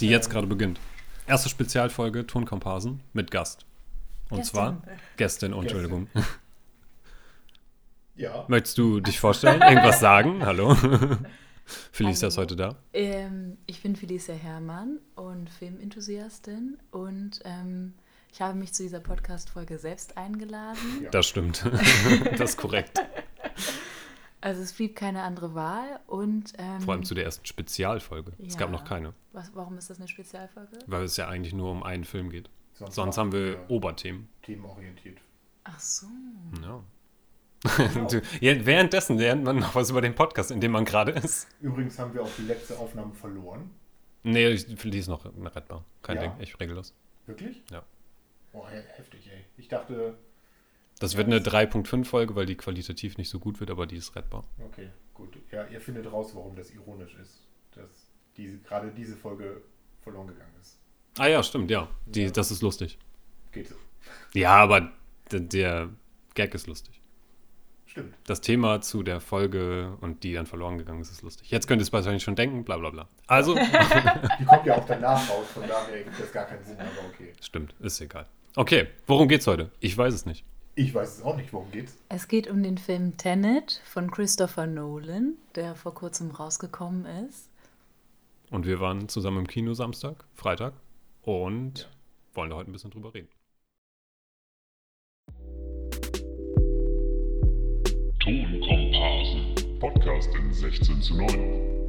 die jetzt gerade beginnt. Erste Spezialfolge Tonkomparsen mit Gast. Und Gästin. zwar Gästin, oh, Entschuldigung. Ja. Möchtest du dich vorstellen? Irgendwas sagen? Hallo. Felicia ist Hallo. heute da. Ähm, ich bin Felicia Herrmann und Filmenthusiastin und ähm, ich habe mich zu dieser Podcast-Folge selbst eingeladen. Ja. Das stimmt. das ist korrekt. Also es blieb keine andere Wahl und ähm, Vor allem zu der ersten Spezialfolge. Es gab Ja. noch keine, was, warum ist das eine Spezialfolge? weil es ja eigentlich nur um einen Film geht. Sonst, Sonst haben wir Oberthemen. themenorientiert. Ach so. Ja. Genau. Du- ja, währenddessen lernt man noch was über den Podcast, in dem man gerade ist. Übrigens haben wir auch die letzte Aufnahme verloren. Nee, ich, die ist noch rettbar. Kein Ja. Ding, ich regellos. Wirklich? Ja. Boah, he- heftig, ey. Ich dachte, Das wird eine 3.5-Folge, weil die qualitativ nicht so gut wird, aber die ist rettbar. okay, gut. Ja, ihr findet raus, warum das ironisch ist, dass diese, gerade diese Folge verloren gegangen ist. Ah ja, stimmt, ja. Die, Ja. Das ist lustig. Geht so. Ja, aber der, der Gag ist lustig. Stimmt. Das Thema zu der Folge und die dann verloren gegangen ist, ist lustig. Jetzt könnt ihr es wahrscheinlich schon denken, bla bla bla. Also, Die kommt ja auch danach raus, von daher gibt das gar keinen Sinn, aber okay. stimmt, ist egal. Okay, worum geht's heute? Ich weiß es nicht. Ich weiß es auch nicht, worum geht's. Es geht um den Film Tenet von Christopher Nolan, der vor kurzem rausgekommen ist. Und wir waren zusammen im Kino Samstag, Freitag und Ja. wollen da heute ein bisschen drüber reden. Tonkomparsen. Podcast in 16 zu 9.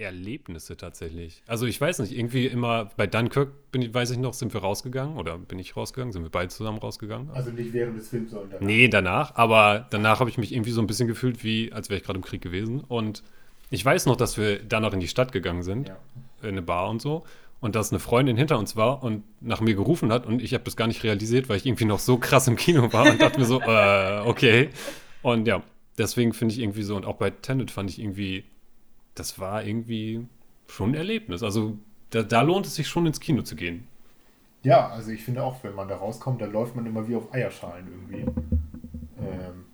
Erlebnisse tatsächlich. Also ich weiß nicht, irgendwie immer bei Dunkirk bin ich, weiß ich noch, sind wir rausgegangen oder bin ich rausgegangen? Sind wir beide zusammen rausgegangen? Also nicht während des Films, sondern danach. Nee, danach. Aber danach habe ich mich irgendwie so ein bisschen gefühlt, wie als wäre ich gerade im Krieg gewesen. Und ich weiß noch, dass wir dann noch in die Stadt gegangen sind, Ja. in eine Bar und so. Und dass eine Freundin hinter uns war und nach mir gerufen hat. Und ich habe das gar nicht realisiert, weil ich irgendwie noch so krass im Kino war und dachte mir so, äh, okay. Und ja, deswegen finde ich irgendwie so, und auch bei Tenet fand ich irgendwie, das war irgendwie schon ein Erlebnis. Also da, da lohnt es sich schon ins Kino zu gehen. Ja, also ich finde auch, wenn man da rauskommt, dann läuft man immer wie auf Eierschalen irgendwie. Ähm,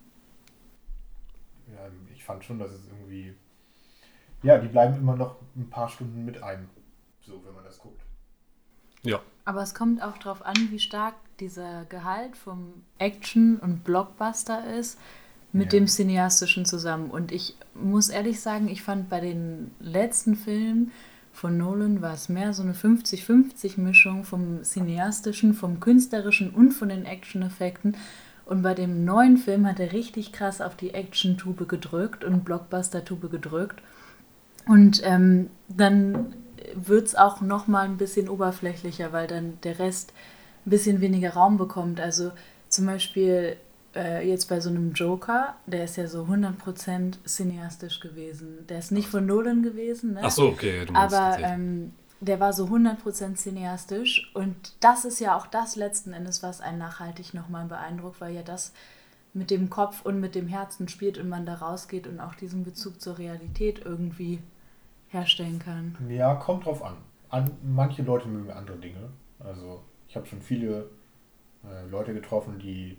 ja, ich fand schon, dass es irgendwie. Ja, die bleiben immer noch ein paar Stunden mit einem. So, wenn man das guckt. Ja, Aber es kommt auch darauf an, wie stark dieser Gehalt vom Action- und Blockbuster ist mit Ja. dem Cineastischen zusammen. Und ich muss ehrlich sagen, ich fand bei den letzten Filmen von Nolan war es mehr so eine 50-50-Mischung vom Cineastischen, vom Künstlerischen und von den Action-Effekten. Und bei dem neuen Film hat er richtig krass auf die Action-Tube gedrückt und Blockbuster-Tube gedrückt. Und ähm, dann wird es auch noch mal ein bisschen oberflächlicher, weil dann der Rest ein bisschen weniger Raum bekommt. Also zum Beispiel äh, jetzt bei so einem Joker, der ist ja so 100% cineastisch gewesen. Der ist nicht von Nolan gewesen, ne? ach so, okay. Du meinst Aber ähm, der war so 100% cineastisch und das ist ja auch das letzten Endes, was einen nachhaltig nochmal beeindruckt, weil ja das mit dem Kopf und mit dem Herzen spielt und man da rausgeht und auch diesen Bezug zur Realität irgendwie herstellen kann. Ja, kommt drauf an. an manche Leute mögen andere Dinge. Also, ich habe schon viele äh, Leute getroffen, die.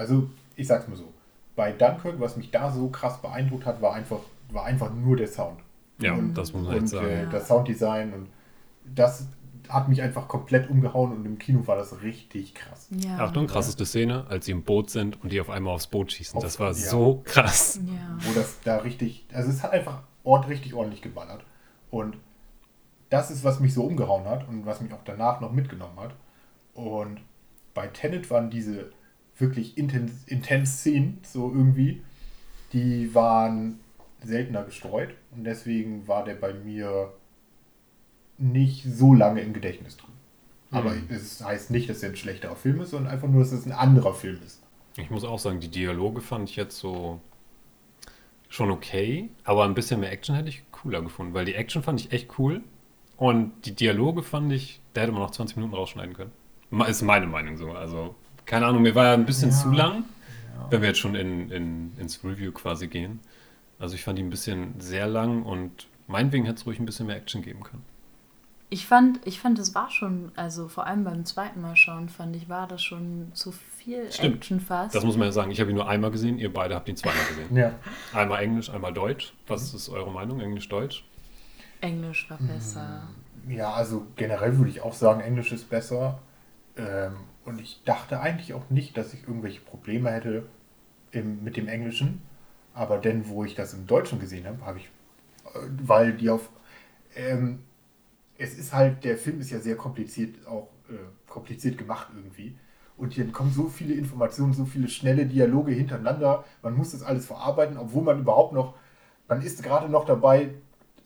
Also, ich sag's mal so. Bei Dunkirk, was mich da so krass beeindruckt hat, war einfach, war einfach nur der Sound. ja, und- das muss man und sagen. äh, das Sounddesign und das hat mich einfach komplett umgehauen und im Kino war das richtig krass. Ja. Achtung, krasseste Szene, als sie im Boot sind und die auf einmal aufs Boot schießen. Auf- Das war ja. so krass. Ja. Wo das da richtig, also es hat einfach ord, richtig ordentlich geballert. Und das ist, was mich so umgehauen hat und was mich auch danach noch mitgenommen hat. Und bei Tenet waren diese wirklich intens, intens Szenen, so irgendwie, die waren seltener gestreut und deswegen war der bei mir nicht so lange im Gedächtnis drin. Aber Mhm. es heißt nicht, dass er ein schlechterer Film ist, sondern einfach nur, dass es ein anderer Film ist. Ich muss auch sagen, die Dialoge fand ich jetzt so schon okay, aber ein bisschen mehr Action hätte ich cooler gefunden, weil die Action fand ich echt cool und die Dialoge fand ich, da hätte man noch 20 Minuten rausschneiden können. Ist meine Meinung so. Also, keine Ahnung, mir war ja ein bisschen Ja. zu lang, Ja. wenn wir jetzt schon in, in, ins Review quasi gehen. Also, ich fand die ein bisschen sehr lang und meinetwegen hätte es ruhig ein bisschen mehr Action geben können. Ich fand, ich fand, es war schon, also vor allem beim zweiten Mal schauen, fand ich, war das schon zu viel Stimmt. Action fast. Das muss man ja sagen. Ich habe ihn nur einmal gesehen, ihr beide habt ihn zweimal gesehen. Ja. Einmal Englisch, einmal Deutsch. Was ist eure Meinung? Englisch-Deutsch? Englisch war besser. Ja, also generell würde ich auch sagen, Englisch ist besser. Ähm, und ich dachte eigentlich auch nicht, dass ich irgendwelche Probleme hätte im, mit dem Englischen. Aber denn, wo ich das im Deutschen gesehen habe, habe ich, äh, weil die auf, ähm, es ist halt, der Film ist ja sehr kompliziert, auch äh, kompliziert gemacht irgendwie. Und hier kommen so viele Informationen, so viele schnelle Dialoge hintereinander. Man muss das alles verarbeiten, obwohl man überhaupt noch, man ist gerade noch dabei,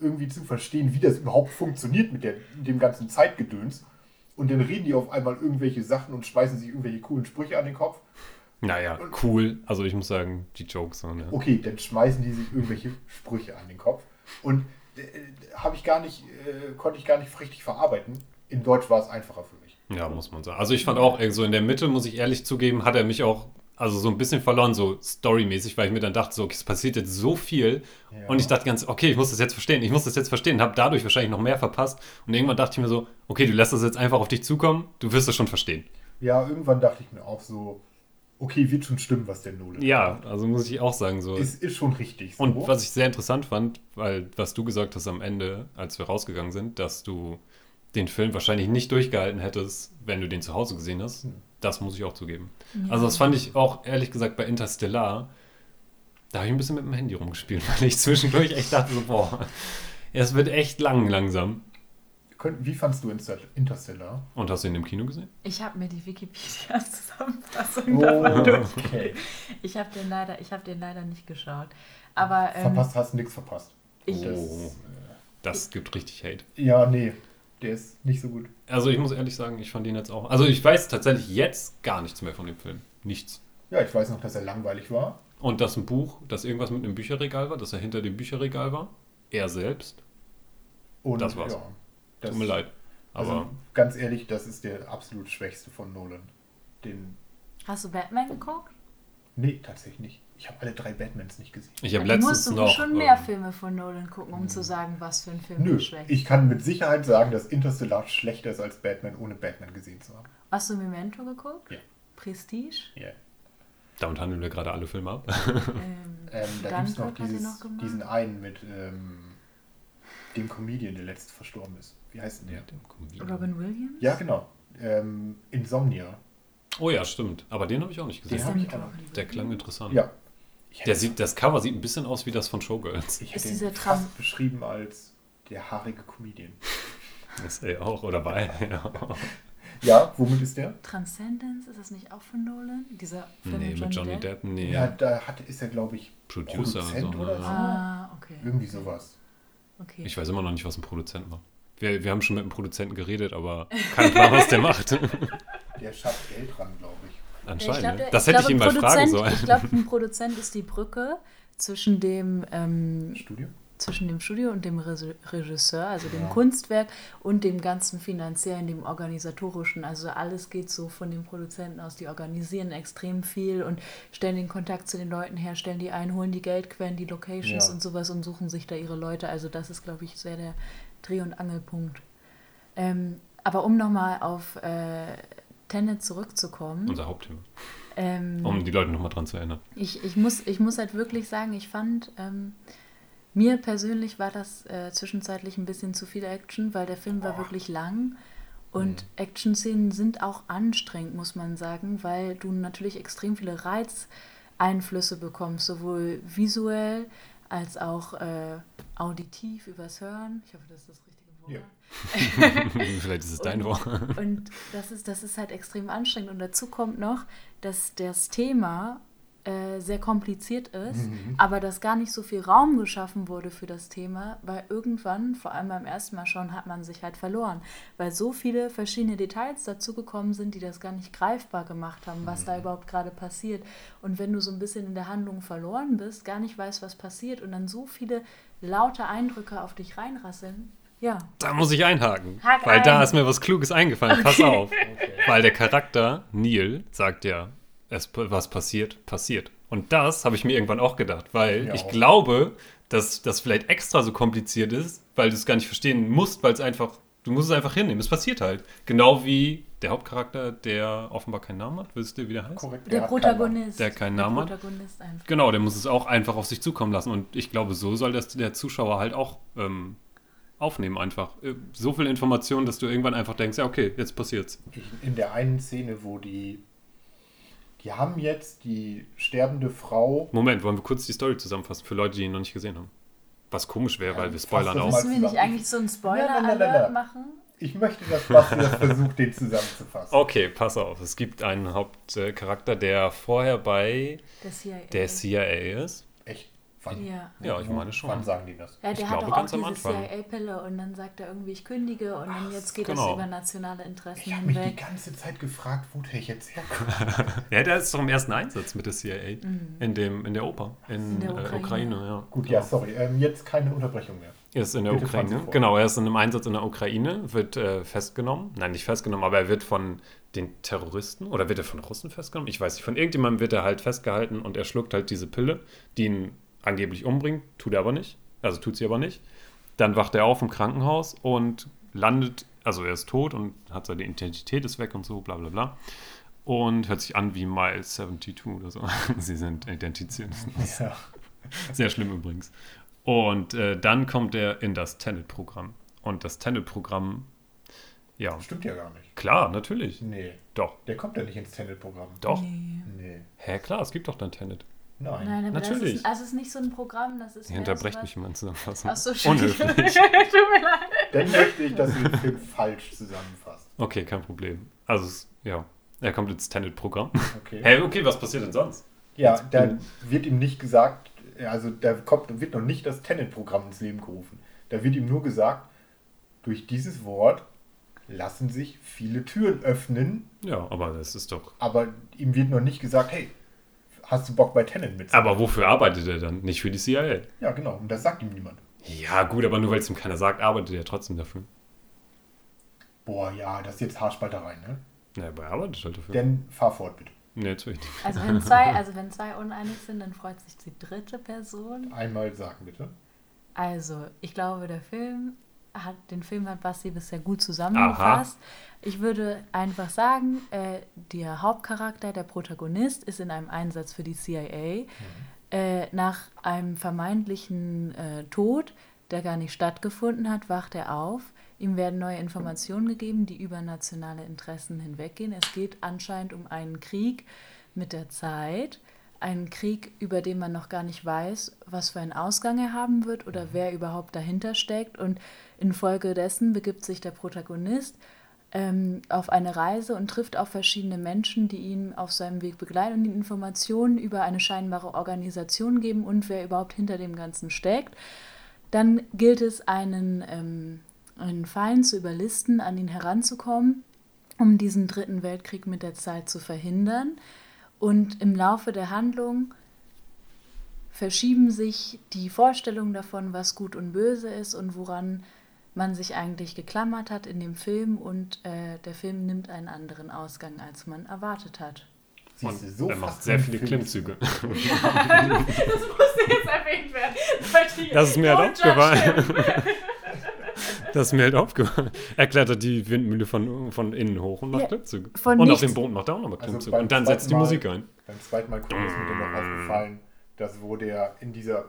irgendwie zu verstehen, wie das überhaupt funktioniert mit, der, mit dem ganzen Zeitgedöns. Und dann reden die auf einmal irgendwelche Sachen und schmeißen sich irgendwelche coolen Sprüche an den Kopf. Naja, cool. Also ich muss sagen, die Jokes so, ne? Okay, dann schmeißen die sich irgendwelche Sprüche an den Kopf. Und äh, habe ich gar nicht, äh, konnte ich gar nicht richtig verarbeiten. In Deutsch war es einfacher für mich. Ja, muss man sagen. Also ich fand auch, so in der Mitte, muss ich ehrlich zugeben, hat er mich auch also so ein bisschen verloren, so storymäßig, weil ich mir dann dachte, so, okay, es passiert jetzt so viel. Ja. Und ich dachte ganz, okay, ich muss das jetzt verstehen, ich muss das jetzt verstehen, habe dadurch wahrscheinlich noch mehr verpasst. Und irgendwann dachte ich mir so, okay, du lässt das jetzt einfach auf dich zukommen, du wirst es schon verstehen. Ja, irgendwann dachte ich mir auch so, okay, wird schon stimmen, was der Nolan Ja, macht. also muss ich auch sagen, so. Ist, ist schon richtig. So. Und was ich sehr interessant fand, weil was du gesagt hast am Ende, als wir rausgegangen sind, dass du den Film wahrscheinlich nicht durchgehalten hättest, wenn du den zu Hause gesehen hast, das muss ich auch zugeben. Also das fand ich auch ehrlich gesagt bei Interstellar, da habe ich ein bisschen mit dem Handy rumgespielt, weil ich zwischendurch echt dachte so, boah, es wird echt lang langsam. Wie fandst du Inter- Interstellar? Und hast du ihn im Kino gesehen? Ich habe mir die Wikipedia-Zusammenfassung davon. Oh, okay. Ich habe den, leider- ich hab den leider nicht geschaut. Aber ähm, Verpasst, hast nichts verpasst. Ich- Das, Oh. Das gibt richtig Hate. ja, nee, der ist nicht so gut. Also ich muss ehrlich sagen, ich fand ihn jetzt auch. Also ich weiß tatsächlich jetzt gar nichts mehr von dem Film. Nichts. Ja, ich weiß noch, dass er langweilig war. Und dass ein Buch, dass irgendwas mit einem Bücherregal war, dass er hinter dem Bücherregal war. Er selbst. Und Das war's. Ja, das, Tut mir leid. Aber Also ganz ehrlich, das ist der absolut schwächste von Nolan. Den. hast du Batman geguckt? Nee, tatsächlich nicht. Ich habe alle drei Batmans nicht gesehen. ich habe du musst letztens du noch. schon mehr ähm, Filme von Nolan gucken, um zu sagen, was für ein Film Nö, du schwächst. ich kann mit Sicherheit sagen, dass Interstellar schlechter ist als Batman, ohne Batman gesehen zu haben. Hast du Memento geguckt? Ja. Prestige? Ja. damit handeln wir gerade alle Filme ab. Ähm, Ähm, da gibt es noch, dieses, noch diesen einen mit ähm, dem Comedian, der letzt verstorben ist. Wie heißt denn der? Robin Williams? Ja, genau. Ähm, Insomnia. Oh ja, stimmt. Aber den habe ich auch nicht Den gesehen. der ich auch Der klang interessant. Ja. Der sieht, das Cover sieht ein bisschen aus wie das von Showgirls. ich Ist dieser fast Tram- beschrieben als der haarige Comedian. Ist er auch, oder war er? Ja. Ja, womit ist der? Transcendence, ist das nicht auch von Nolan? Dieser Film Nee, mit Johnny Depp, nee. Ja, da hat, ist er, glaube ich, Producer Produzent so, oder ne? so. Ah, okay. Irgendwie sowas. Okay. Ich weiß immer noch nicht, was ein Produzent macht. Wir, wir haben schon mit einem Produzenten geredet, aber kein Plan, was der macht. Der schafft Geld dran, glaube ich. Anscheinend. glaub, ne? der- das hätte ich glaube, ihn mal fragen sollen. Ich glaube, ein Produzent ist die Brücke zwischen dem, ähm, Studio? zwischen dem Studio und dem Re- Regisseur, also dem Ja. Kunstwerk und dem ganzen finanziellen, dem organisatorischen. Also alles geht so von den Produzenten aus. Die organisieren extrem viel und stellen den Kontakt zu den Leuten her, stellen die ein, holen die Geldquellen, die Locations Ja. und sowas und suchen sich da ihre Leute. Also das ist, glaube ich, sehr der Dreh- und Angelpunkt. Ähm, aber um nochmal auf äh, Tenet zurückzukommen. Unser Hauptthema. Ähm, Um die Leute nochmal dran zu erinnern. ich, ich, muss, ich muss halt wirklich sagen, ich fand, ähm, mir persönlich war das äh, zwischenzeitlich ein bisschen zu viel Action, weil der Film war wirklich lang. Und Action-Szenen sind auch anstrengend, muss man sagen, weil du natürlich extrem viele Reizeinflüsse bekommst, sowohl visuell als auch äh, auditiv übers Hören. Ich hoffe, das ist das richtige Wort. Ja. Vielleicht ist es dein Wort. Und das ist, das ist halt extrem anstrengend. Und dazu kommt noch, dass das Thema äh, sehr kompliziert ist, Mhm. aber dass gar nicht so viel Raum geschaffen wurde für das Thema, weil irgendwann, vor allem beim ersten Mal schon, hat man sich halt verloren, weil so viele verschiedene Details dazugekommen sind, die das gar nicht greifbar gemacht haben, was Mhm. da überhaupt gerade passiert. Und wenn du so ein bisschen in der Handlung verloren bist, gar nicht weißt, was passiert und dann so viele laute Eindrücke auf dich reinrasseln, ja, Da muss ich einhaken. Hak weil da ein. ist mir was Kluges eingefallen. Pass auf. Weil der Charakter, Neil, sagt ja, es, was passiert, passiert. Und das habe ich mir irgendwann auch gedacht, weil Ja, ich auch. glaube, dass das vielleicht extra so kompliziert ist, weil du es gar nicht verstehen musst, weil es einfach Du musst es einfach hinnehmen. Es passiert halt. Genau wie der Hauptcharakter, der offenbar keinen Namen hat. Wisst ihr, wie der heißt? Korrekt. Der Namen. Protagonist. Der keinen der Namen hat. Protagonist einfach. Genau, der muss es auch einfach auf sich zukommen lassen. Und ich glaube, so soll das der Zuschauer halt auch ähm, aufnehmen einfach. Äh, So viel Information, dass du irgendwann einfach denkst, ja, okay, jetzt passiert's. In der einen Szene, wo die. Die haben jetzt die sterbende Frau. Moment, wollen wir kurz die Story zusammenfassen für Leute, die ihn noch nicht gesehen haben? Was komisch wäre, Ja, weil wir spoilern auch. mal Müssen wir nicht eigentlich so einen Nein, nein, nein, nein, Spoiler-Alert nein. machen? Ich möchte, dass Basti das versucht, den zusammenzufassen. Okay, pass auf. Es gibt einen Hauptcharakter, der vorher bei Der CIA. der CIA ist. Wann, Ja. Ja, ich meine schon. Wann sagen die das? Ja, Ich der hat glaube, doch auch ganz am diese Anfang. CIA-Pille und dann sagt er irgendwie, ich kündige und dann jetzt geht genau. es über nationale Interessen Ich habe mich die hinweg. ganze Zeit gefragt, wo der jetzt herkommt. Ja, der ist doch im ersten Einsatz mit der CIA. In, dem, in der Oper. In, Mhm. In der äh, Ukraine. Ukraine, ja. Gut, ja, sorry. Ähm, jetzt keine Unterbrechung mehr. Er ist in der Bitte Ukraine. Genau, er ist in einem Einsatz in der Ukraine, wird äh, festgenommen. Nein, nicht festgenommen, aber er wird von den Terroristen oder wird er von Russen festgenommen? Ich weiß nicht. Von irgendjemandem wird er halt festgehalten und er schluckt halt diese Pille, die ihn angeblich umbringt, tut er aber nicht. Also tut sie aber nicht. Dann wacht er auf im Krankenhaus und landet, also er ist tot und hat seine Identität ist weg und so, bla bla bla. Und hört sich an wie Miles 72 oder so. Sie sind identifiziert. Ja. Sehr schlimm übrigens. Und äh, dann kommt er in das Tenet-Programm. Und das Tenet-Programm, ja, Stimmt ja gar nicht. klar, natürlich. Nee, Doch, der kommt ja nicht ins Tenet-Programm. doch. Nee. Nee. Hä, klar, es gibt doch dann Tenet. Nein. Nein, aber Natürlich. das ist, also es ist nicht so ein Programm, das ist Ihr unterbrecht mich immer in Zusammenfassung. Ach so. Unhöflich. Tut mir leid. Dann möchte ich, dass du den Film falsch zusammenfasst. Okay, kein Problem. Also, es, ja, er kommt ins Tenet-Programm. Okay. Hä, okay, was passiert denn sonst? Ja, da wird ihm nicht gesagt, also da kommt, wird noch nicht das Tenet-Programm ins Leben gerufen. Da wird ihm nur gesagt, durch dieses Wort lassen sich viele Türen öffnen, Ja, aber das ist doch. aber ihm wird noch nicht gesagt, hey, hast du Bock bei Tenet mitzumachen? Aber wofür arbeitet er dann? Nicht für die CIA. Ja, genau, und das sagt ihm niemand. Ja, gut, aber nur weil es ihm keiner sagt, arbeitet er trotzdem dafür. Boah, ja, das ist jetzt Haarspalterei, ne? Ja, aber er arbeitet halt dafür. Dann fahr fort, bitte. nee, natürlich nicht. Also wenn zwei, also wenn zwei uneinig sind, dann freut sich die dritte Person. Einmal sagen, bitte. Also, ich glaube, der Film hat, den Film hat Basti bisher gut zusammengefasst. Ich würde einfach sagen, äh, der Hauptcharakter, der Protagonist, ist in einem Einsatz für die CIA. Äh, nach einem vermeintlichen äh, Tod, der gar nicht stattgefunden hat, wacht er auf. Ihm werden neue Informationen gegeben, die über nationale Interessen hinweggehen. Es geht anscheinend um einen Krieg mit der Zeit. Einen Krieg, über den man noch gar nicht weiß, was für einen Ausgang er haben wird oder wer überhaupt dahinter steckt. Und infolgedessen begibt sich der Protagonist ähm, auf eine Reise und trifft auf verschiedene Menschen, die ihn auf seinem Weg begleiten und ihm Informationen über eine scheinbare Organisation geben und wer überhaupt hinter dem Ganzen steckt. Dann gilt es, einen, ähm, einen Feind zu überlisten, an ihn heranzukommen, um diesen dritten Weltkrieg mit der Zeit zu verhindern. Und im Laufe der Handlung verschieben sich die Vorstellungen davon, was gut und böse ist und woran man sich eigentlich geklammert hat in dem Film. Und äh, der Film nimmt einen anderen Ausgang, als man erwartet hat. Und so er macht sehr viele Klimmzüge. Das musste jetzt erwähnt werden. Das ist mir halt aufgefallen. Das ist mir halt aufgefallen. Er klettert die Windmühle von, von innen hoch und macht Ja, Klimmzüge. und auf nichts- dem Boden macht er auch nochmal Also Klimmzüge. beim und dann setzt die Mal- Musik ein. Beim zweiten Mal gucken ist mir dann noch aufgefallen, dass wo der in dieser,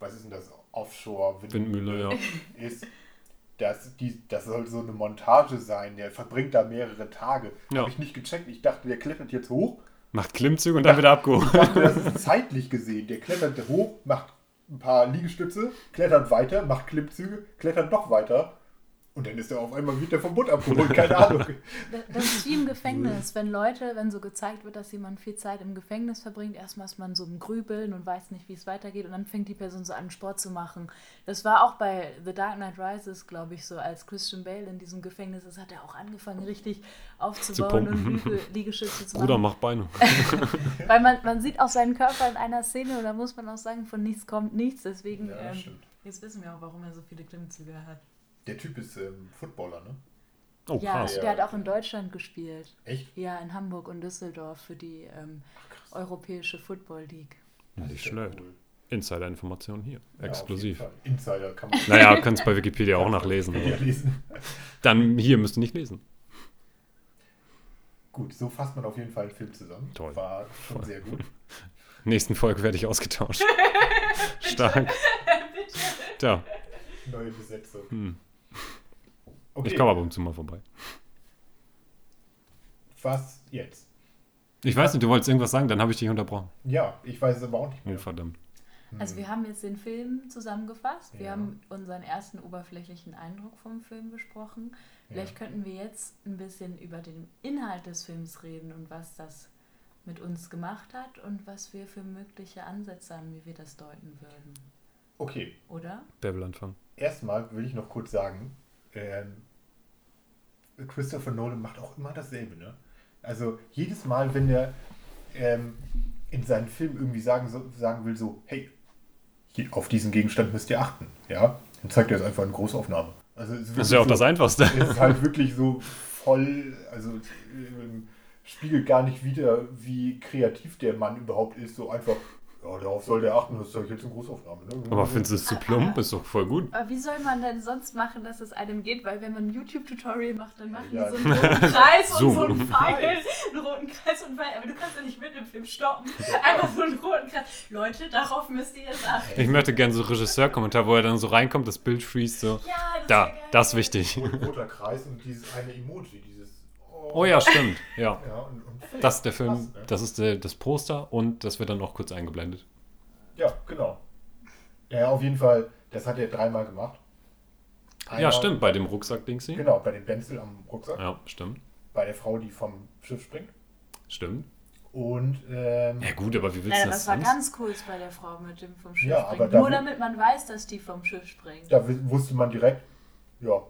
was ist denn das, Offshore-Windmühle Windmühle, ja. ist, das, die, das soll so eine Montage sein. Der verbringt da mehrere Tage. Ja. Habe ich nicht gecheckt. Ich dachte, der klettert jetzt hoch. Macht Klimmzüge und dann wieder abgeholt. Ich dachte, das ist zeitlich gesehen. Der klettert hoch, macht ein paar Liegestütze, klettert weiter, macht Klimmzüge, klettert noch weiter. Und dann ist er auf einmal wieder vom Bund abgeholt. Keine Ahnung. Das ist wie im Gefängnis, wenn Leute, wenn so gezeigt wird, dass jemand viel Zeit im Gefängnis verbringt, erstmal ist man so im Grübeln und weiß nicht, wie es weitergeht und dann fängt die Person so an, Sport zu machen. Das war auch bei The Dark Knight Rises, glaube ich, so, als Christian Bale in diesem Gefängnis ist, hat er auch angefangen, richtig aufzubauen und Liege, Liegestütze zu Bruder, machen. mach Beine. Weil man, man sieht auch seinen Körper in einer Szene und da muss man auch sagen, von nichts kommt nichts. Deswegen, Ja, ähm, jetzt wissen wir auch, warum er so viele Klimmzüge hat. Der Typ ist ähm, Footballer, ne? Oh, ja, krass. der hat auch in Deutschland gespielt. Echt? Ja, in Hamburg und Düsseldorf für die ähm, Ach. Europäische Football League. Ja, nicht schlecht. cool. Insider-Informationen hier. Ja, Exklusiv. Insider kann man naja, es bei Wikipedia auch nachlesen. aber lesen. Dann hier müsst ihr nicht lesen. Gut, so fasst man auf jeden Fall einen Film zusammen. Toll. War schon Voll. sehr gut. Nächsten Folge werde ich ausgetauscht. Stark. Tja, Neue Besetzung. hm. Okay, ich komme ab und zu mal vorbei. was jetzt? Ich weiß nicht, du wolltest irgendwas sagen, dann habe ich dich unterbrochen. Ja, ich weiß es aber auch nicht Oh, mehr. verdammt. Also wir haben jetzt den Film zusammengefasst. Wir Ja. haben unseren ersten oberflächlichen Eindruck vom Film besprochen. Vielleicht könnten wir jetzt ein bisschen über den Inhalt des Films reden und was das mit uns gemacht hat und was wir für mögliche Ansätze haben, wie wir das deuten würden. Okay, Oder? Wer will anfangen? erstmal will ich noch kurz sagen, ähm, Christopher Nolan macht auch immer dasselbe, ne? Also jedes Mal, wenn er ähm, in seinen Film irgendwie sagen, so, sagen will, so, hey, hier, auf diesen Gegenstand müsst ihr achten, ja, dann zeigt er es einfach in Großaufnahme. Also es Das ist ja auch wirklich das so, Einfachste. Es ist halt wirklich so voll, also ähm, spiegelt gar nicht wieder, wie kreativ der Mann überhaupt ist, so einfach, ja, darauf soll der achten, das zeige ich jetzt in Großaufnahme. Ne? Aber findest du es zu plump? Ist doch voll gut. Aber wie soll man denn sonst machen, dass es einem geht? Weil wenn man ein YouTube-Tutorial macht, dann machen Ja. die so einen roten Kreis und So. so einen Pfeil, einen roten Kreis und Pfeil. Aber du kannst ja nicht mit dem Film stoppen. Einfach so einen roten Kreis. Leute, darauf müsst ihr jetzt achten. Ich möchte gerne so Regisseur-Kommentar, wo er dann so reinkommt, das Bild freeze so. Ja, das Da, geil. das ist wichtig. Und roter Kreis und dieses eine Emoji, dieses. Oh ja, stimmt. Ja. Ja, und, und Das ist der Film, Krass, ne? das ist der, das Poster und das wird dann noch kurz eingeblendet. Ja, genau. Ja, auf jeden Fall, das hat er dreimal gemacht. Ja, Einmal- stimmt, bei dem Rucksack-Dings hier. Genau, bei dem Benzel am Rucksack, Ja, stimmt. bei der Frau, die vom Schiff springt. Stimmt. Und ähm, Ja gut, aber wie willst Ja, du das das war sonst? ganz kurz bei der Frau mit dem vom Schiff Ja, da Nur damit man weiß, dass die vom Schiff springt. da wusste man direkt, ja,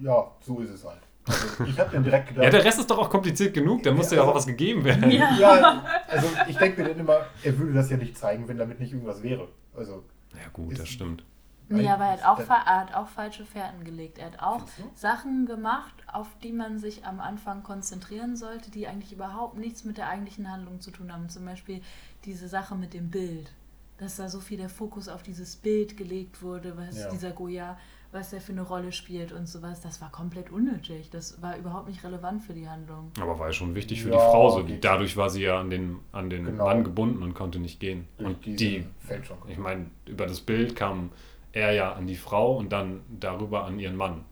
ja, so ist es halt. Also, ich habe dann direkt gedacht, Ja, der Rest ist doch auch kompliziert genug, da muss ja auch also- was gegeben werden. Ja. ja, also ich denke mir dann immer, er würde das ja nicht zeigen, wenn damit nicht irgendwas wäre. Also, Ja gut, das stimmt. Nee, aber er hat, auch, er hat auch falsche Fährten gelegt. Er hat auch? Sachen gemacht, auf die man sich am Anfang konzentrieren sollte, die eigentlich überhaupt nichts mit der eigentlichen Handlung zu tun haben. Zum Beispiel diese Sache mit dem Bild. Dass da so viel der Fokus auf dieses Bild gelegt wurde, was Ja. dieser Goya, was der für eine Rolle spielt und sowas. Das war komplett unnötig. Das war überhaupt nicht relevant für die Handlung. Aber war ja schon wichtig für Ja, die Frau so. Die, dadurch war sie ja an den, an den Genau. Mann gebunden und konnte nicht gehen. durch Und die, Fälschung. ich meine, über das Bild kam er ja an die Frau und dann darüber an ihren Mann.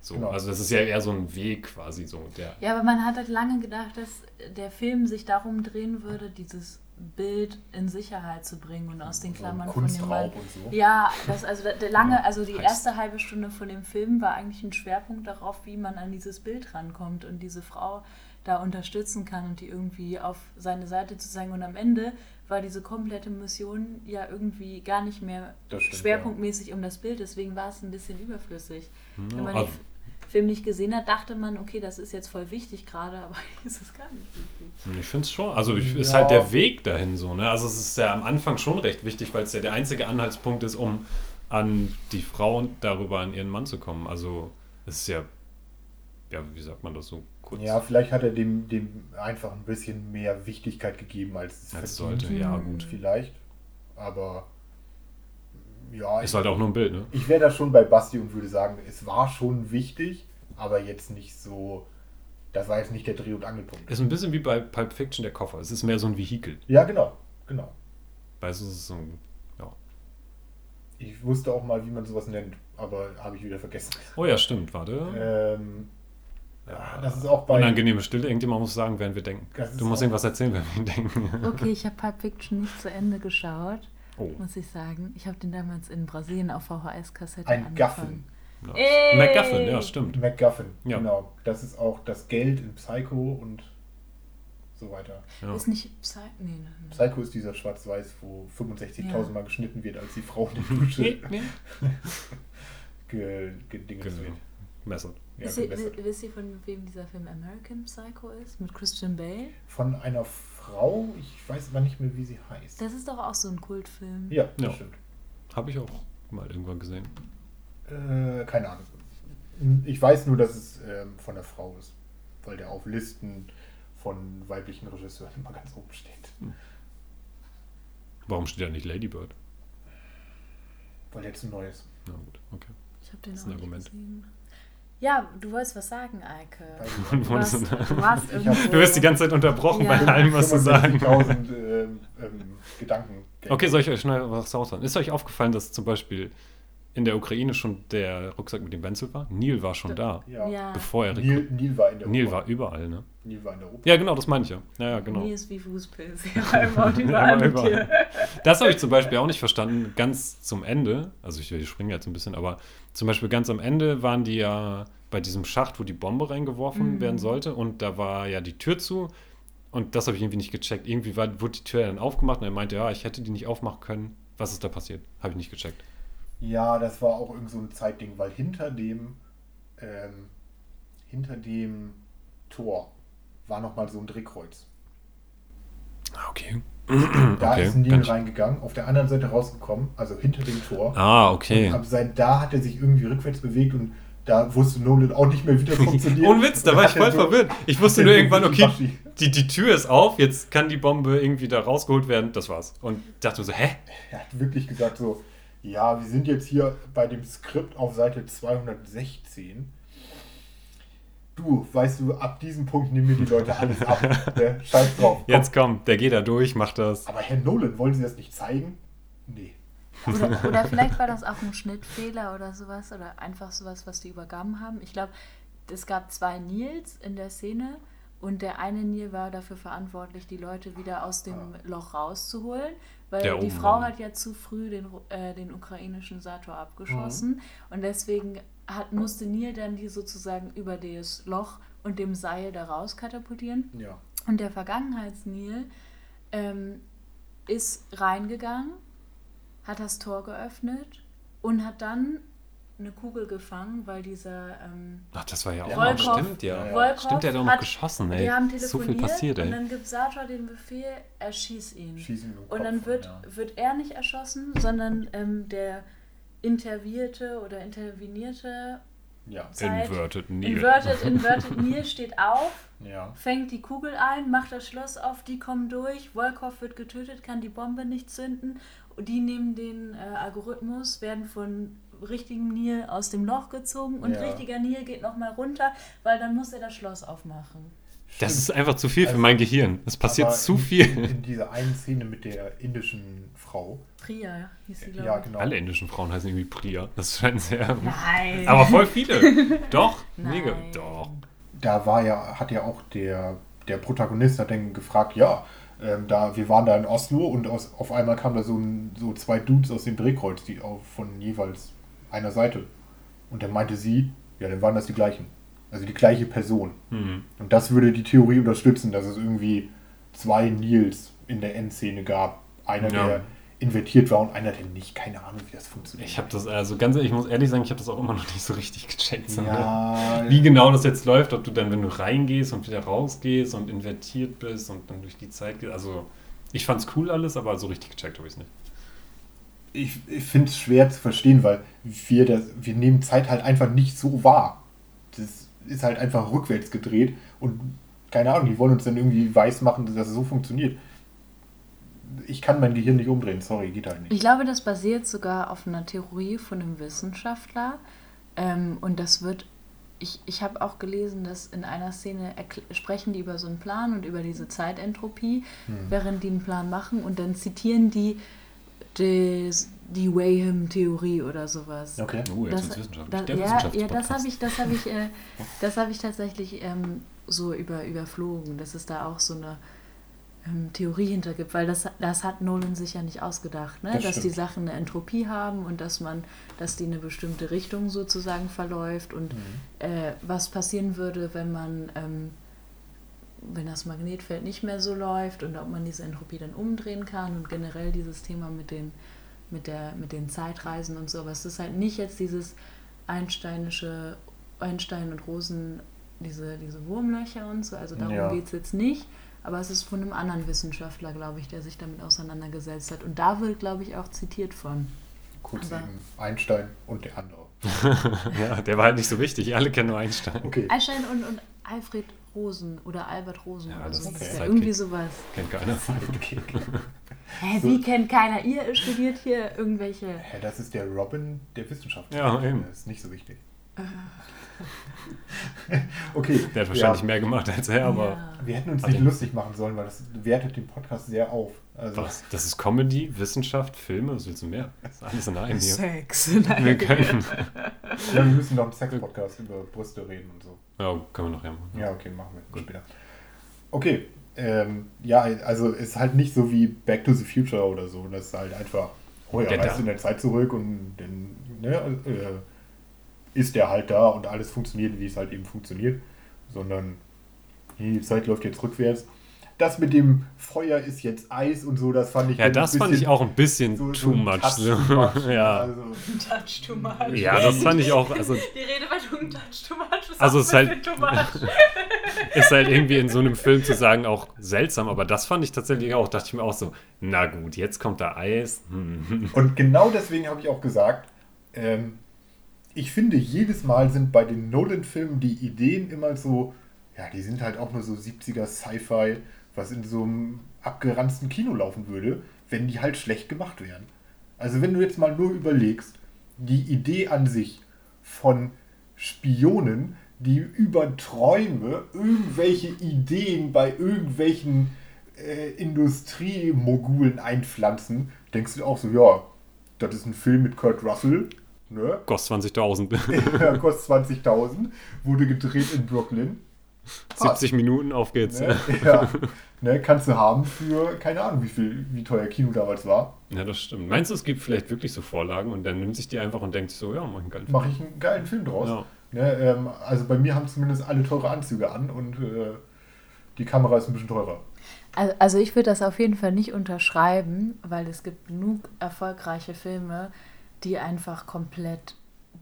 So, Genau. also das ist ja eher so ein Weg quasi so. Der, Ja, aber man hat halt lange gedacht, dass der Film sich darum drehen würde, dieses Bild in Sicherheit zu bringen und aus den So Klammern von dem Mann. Kunstraub und so. Ja, das also der, lange, also die erste halbe Stunde von dem Film war eigentlich ein Schwerpunkt darauf, wie man an dieses Bild rankommt und diese Frau da unterstützen kann und die irgendwie auf seine Seite zu zeigen. Und am Ende war diese komplette Mission ja irgendwie gar nicht mehr stimmt, schwerpunktmäßig um das Bild, deswegen war es ein bisschen überflüssig. Also- den Film nicht gesehen hat, dachte man, okay, das ist jetzt voll wichtig gerade, aber ist es gar nicht wichtig. Ich finde es schon. Also ich, ist Ja. halt der Weg dahin so. Ne? Also es ist ja am Anfang schon recht wichtig, weil es ja der einzige Anhaltspunkt ist, um an die Frau und darüber an ihren Mann zu kommen. Also es ist ja, ja, wie sagt man das so kurz? Ja, vielleicht hat er dem, dem einfach ein bisschen mehr Wichtigkeit gegeben, als es Als sollte, ja gut. Vielleicht. Aber ja, Ist halt auch nur ein Bild, ne? ich wäre da schon bei Basti und würde sagen, es war schon wichtig, aber jetzt nicht so. Das war jetzt nicht der Dreh- und Angelpunkt. Ist ein bisschen wie bei Pulp Fiction der Koffer. Es ist mehr so ein Vehikel. Ja, genau. Genau. Weißt du, es ist so ein, ja. Ich wusste auch mal, wie man sowas nennt, aber habe ich wieder vergessen. Oh ja, stimmt, warte. Ähm, ja, das ist auch bei. Unangenehme Stille. Irgendjemand muss sagen, während wir denken. Du musst irgendwas erzählen, während wir denken. Okay, ich habe Pulp Fiction nicht zu Ende geschaut, Oh. muss ich sagen. Ich habe den damals in Brasilien auf VHS-Kassette Ein angefangen. Ja. Ey! MacGuffin, ja, stimmt. MacGuffin, Ja. genau. Das ist auch das Geld in Psycho und so weiter. Ja. Ist nicht Psy nee, nee, nee. Psycho ist dieser Schwarz-Weiß, wo 65.000 Ja. Mal geschnitten wird, als die Frau in die Dusche Nee, nee. ge gedinges wird. Messert. Ja, wisst, ihr, wisst ihr, von wem dieser Film American Psycho ist? Mit Christian Bale? Von einer Frau, ich weiß aber nicht mehr, wie sie heißt. Das ist doch auch so ein Kultfilm. Ja, das Ja. stimmt. Habe ich auch mal irgendwann gesehen. Äh, keine Ahnung. Ich weiß nur, dass es ähm, von der Frau ist, weil der auf Listen von weiblichen Regisseuren immer ganz oben steht. Warum steht da nicht Ladybird? Weil jetzt ein neues. Na gut, okay. Ich habe den Das ist auch ein nicht Argument. gesehen. Ja, du wolltest was sagen, Eike. Du warst, du warst Du wirst die ganze Zeit unterbrochen Ja. bei allem, was du sagen. 65.000 ähm, ähm, Gedanken. Okay, soll ich euch schnell was raushauen? Ist euch aufgefallen, dass zum Beispiel in der Ukraine schon der Rucksack mit dem Benzel war? Neil war schon da, Ja. Ja. bevor er Neil, Neil war in der Neil war überall, ne? Neil war in der Oper. Ja, genau, das meine ich ja. Ja, ja, genau. Nie ist wie Fußpilz. Überall überall. dir. Das habe ich zum Beispiel auch nicht verstanden, ganz zum Ende. Also ich, ich springe jetzt ein bisschen, aber zum Beispiel ganz am Ende waren die ja bei diesem Schacht, wo die Bombe reingeworfen Mhm. werden sollte und da war ja die Tür zu und das habe ich irgendwie nicht gecheckt. Irgendwie war, wurde die Tür dann aufgemacht und er meinte, ja, ich hätte die nicht aufmachen können. Was ist da passiert? Habe ich nicht gecheckt. Ja, das war auch irgend so ein Zeitding, weil hinter dem, ähm, hinter dem Tor war nochmal so ein Drehkreuz. Ah, okay. Da Okay, ist kann ich- reingegangen, auf der anderen Seite rausgekommen, also hinter dem Tor. Ah, okay. Und ab seit da hat er sich irgendwie rückwärts bewegt und da wusste Nolan auch nicht mehr, wie das funktioniert. Ohne Witz, da war ich voll so- verwirrt. Ich wusste nur irgendwann, okay, die, die Tür ist auf, jetzt kann die Bombe irgendwie da rausgeholt werden. Das war's. Und dachte so, hä? Er hat wirklich gesagt so, ja, wir sind jetzt hier bei dem Skript auf Seite 216. Du, weißt du, ab diesem Punkt nehmen mir die Leute alles ab. ne? Scheiß drauf. Komm. Jetzt komm, der geht da durch, macht das. Aber Herr Nolan, wollen Sie das nicht zeigen? Nee. Oder, oder vielleicht war das auch ein Schnittfehler oder sowas. Oder einfach sowas, was die übergaben haben. Ich glaube, es gab zwei Nils in der Szene. Und der eine Nil war dafür verantwortlich, die Leute wieder aus dem Loch rauszuholen. Weil Der die Frau hat ja zu früh den, äh, den ukrainischen Sator abgeschossen. Und deswegen hat, musste Nil dann die sozusagen über das Loch und dem Seil da raus katapultieren. Ja. Und der Vergangenheitsnil ähm, ist reingegangen, hat das Tor geöffnet und hat dann eine Kugel gefangen, weil dieser ähm, Ach, das war ja auch Ja, noch. Volkov- Stimmt, ja. Volkov Stimmt, der hat auch noch hat- geschossen, ey. die haben so telefoniert viel passiert, und ey. dann gibt Sator den Befehl, erschieß ihn. Schieß ihn und dann wird, ja. wird er nicht erschossen, sondern ähm, der intervierte oder intervenierte Ja. Zeit- Inverted Neil. Inverted, inverted Neil steht auf Ja. fängt die Kugel ein, macht das Schloss auf, die kommen durch, Volkov wird getötet, kann die Bombe nicht zünden. Und die nehmen den äh, Algorithmus, werden von richtigem Nil aus dem Loch gezogen und Ja. richtiger Nil geht nochmal runter, weil dann muss er das Schloss aufmachen. Das ist Stimmt. einfach zu viel für Also, mein Gehirn. Es passiert zu in, viel. In dieser einen Szene mit der indischen Frau. Priya hieß sie, glaube Ja, ich. genau. Alle indischen Frauen heißen irgendwie Priya. Das scheint sehr. Nein. Aber voll viele. Doch, mega. Nein. Doch. da war ja, hat ja auch der, der Protagonist hat dann gefragt, ja, ähm, da, wir waren da in Oslo und aus, auf einmal kamen da so, ein, so zwei Dudes aus dem Drehkreuz, die auf, von jeweils einer Seite. Und dann meinte sie, ja, dann waren das die gleichen. Also die gleiche Person. Hm. Und das würde die Theorie unterstützen, dass es irgendwie zwei Nils in der Endszene gab. Einer, Ja. der invertiert war und einer, der nicht. Keine Ahnung, wie das funktioniert. Ich habe das, also ganz ehrlich, ich muss ehrlich sagen, ich habe das auch immer noch nicht so richtig gecheckt. Ja, Wie genau das jetzt läuft, ob du dann, wenn du reingehst und wieder rausgehst und invertiert bist und dann durch die Zeit gehst. Also, ich fand's cool alles, aber so richtig gecheckt habe ich es nicht. Ich, ich finde es schwer zu verstehen, weil wir, das, wir nehmen Zeit halt einfach nicht so wahr. Das ist halt einfach rückwärts gedreht und keine Ahnung, die wollen uns dann irgendwie weiß machen, dass es so funktioniert. Ich kann mein Gehirn nicht umdrehen, sorry, geht halt nicht. Ich glaube, das basiert sogar auf einer Theorie von einem Wissenschaftler. Ähm, und das wird, ich, ich habe auch gelesen, dass in einer Szene sprechen die über so einen Plan und über diese Zeitentropie, während die einen Plan machen und dann zitieren die des, die Wayham-Theorie oder sowas. Okay. Oh, jetzt Das, wissenschaftlich. Der ja, ja, das habe ich, das habe ich, äh, das habe ich tatsächlich ähm, so über, überflogen, dass es da auch so eine ähm, Theorie hinter gibt, weil das, das hat Nolan sich ja nicht ausgedacht, ne? Das dass die stimmt. Sachen eine Entropie haben und dass man, dass die eine bestimmte Richtung sozusagen verläuft und Mhm. äh, was passieren würde, wenn man ähm, wenn das Magnetfeld nicht mehr so läuft und ob man diese Entropie dann umdrehen kann und generell dieses Thema mit den, mit der, mit den Zeitreisen und so. Aber es ist halt nicht jetzt dieses einsteinische Einstein und Rosen, diese, diese Wurmlöcher und so. Also darum Ja. geht es jetzt nicht. Aber es ist von einem anderen Wissenschaftler, glaube ich, der sich damit auseinandergesetzt hat. Und da wird, glaube ich, auch zitiert von. Kurz Aber- eben Einstein und der andere. ja, der war halt nicht so wichtig. Alle kennen nur Einstein. Okay. Einstein und, und Alfred Rosen oder Albert Rosen Ja, oder so. Das ist okay. ja irgendwie sowas. Kennt keiner. Okay. Hä, So- wie kennt keiner? Ihr studiert hier irgendwelche. Hä, das ist der Robin der Wissenschaft. Ja, eben. Das ist nicht so wichtig. okay. Der hat wahrscheinlich ja, mehr gemacht als er, aber Ja. Wir hätten uns nicht er- lustig machen sollen, weil das wertet den Podcast sehr auf. Also, was? Das ist Comedy, Wissenschaft, Filme, was willst du mehr? Das ist alles in einem hier. Sex. Wir können. ja, wir müssen noch einen Sex-Podcast über Brüste reden und so. Ja, können wir noch ja machen. Ja, okay, machen wir später. Okay, ähm, ja, also es ist halt nicht so wie Back to the Future oder so. Das ist halt einfach, oh ja, reist in der Zeit zurück und dann ne, äh, ist der halt da und alles funktioniert, wie es halt eben funktioniert. Sondern die Zeit läuft jetzt rückwärts. Das mit dem Feuer ist jetzt Eis und so, das fand ich Ja, ein das fand ich auch ein bisschen so- too so ein much. Touch So. too much. ja. Also, Touch too much. ja, das fand ich auch. Also, Die Redewendung Touch too much ist Also ist halt- ist halt irgendwie in so einem Film zu sagen auch seltsam, aber das fand ich tatsächlich auch. Dachte ich mir auch so, na gut, jetzt kommt da Eis. Und genau deswegen habe ich auch gesagt, ähm, ich finde, jedes Mal sind bei den Nolan-Filmen die Ideen immer so, ja, die sind halt auch nur so 70er Sci-Fi, was in so einem abgeranzten Kino laufen würde, wenn die halt schlecht gemacht wären. Also wenn du jetzt mal nur überlegst, die Idee an sich von Spionen, die über Träume irgendwelche Ideen bei irgendwelchen äh, Industriemogulen einpflanzen, denkst du auch so, ja, das ist ein Film mit Kurt Russell, ne? Kostet 20.000. Ja, kostet 20.000, wurde gedreht in Brooklyn. 70 Minuten, auf geht's. Ne? Ja, ne, kannst du haben für, keine Ahnung, wie viel, wie teuer Kino damals war. Ja, das stimmt. Meinst du, es gibt vielleicht wirklich so Vorlagen und dann nimmt sich die einfach und denkt sich so, ja, mach einen geilen Film. Mache ich einen geilen Film draus. Ja. Ne, ähm, also bei mir haben zumindest alle teure Anzüge an und äh, die Kamera ist ein bisschen teurer. Also, also ich würde das auf jeden Fall nicht unterschreiben, weil es gibt genug erfolgreiche Filme, die einfach komplett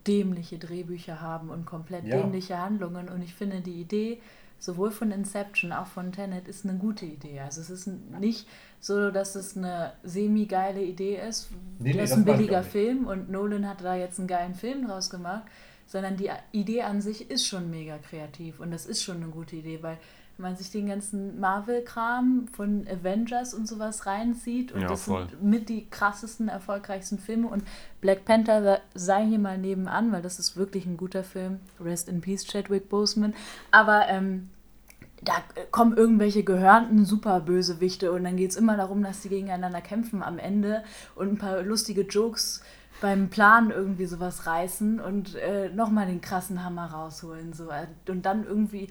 dämliche Drehbücher haben und komplett Ja. dämliche Handlungen. Und ich finde die Idee sowohl von Inception, auch von Tenet, ist eine gute Idee. Also es ist nicht so, dass es eine semi-geile Idee ist. Nee, nee, das ist ein billiger. Film und Nolan hat da jetzt einen geilen Film draus gemacht, sondern die Idee an sich ist schon mega kreativ und das ist schon eine gute Idee, weil wenn man sich den ganzen Marvel-Kram von Avengers und sowas reinzieht und Ja, das voll. sind mit die krassesten, erfolgreichsten Filme und Black Panther sei hier mal nebenan, weil das ist wirklich ein guter Film. Rest in Peace, Chadwick Boseman. Aber ähm, da kommen irgendwelche gehörnten Superbösewichte und dann geht es immer darum, dass die gegeneinander kämpfen am Ende und ein paar lustige Jokes beim Plan irgendwie sowas reißen und äh, nochmal den krassen Hammer rausholen. So. Und dann irgendwie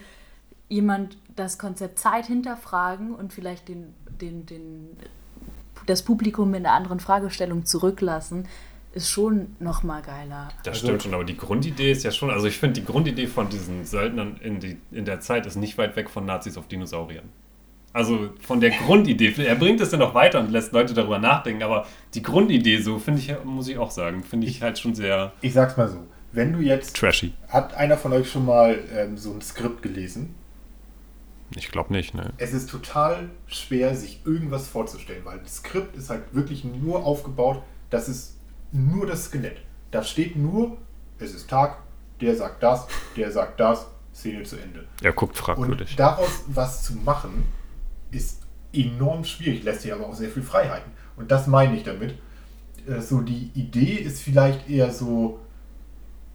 jemand das Konzept Zeit hinterfragen und vielleicht den, den, den, das Publikum mit einer anderen Fragestellung zurücklassen, ist schon nochmal geiler. Das Also- stimmt schon, aber die Grundidee ist ja schon, also ich finde, die Grundidee von diesen Söldnern in, die, in der Zeit ist nicht weit weg von Nazis auf Dinosauriern. Also von der Grundidee, er bringt es ja noch weiter und lässt Leute darüber nachdenken, aber die Grundidee, so finde ich, muss ich auch sagen, finde ich halt schon sehr Ich sag's mal so, wenn du jetzt, trashy. hat einer von euch schon mal ähm, so ein Skript gelesen? Ich glaube nicht, ne? Es ist total schwer, sich irgendwas vorzustellen, weil das Skript ist halt wirklich nur aufgebaut, das ist nur das Skelett. Da steht nur, es ist Tag, der sagt das, der sagt das, Szene zu Ende. Er guckt Und fragwürdig. daraus was zu machen, ist enorm schwierig, lässt dir aber auch sehr viel Freiheiten. Und das meine ich damit. Äh, So die Idee ist vielleicht eher so,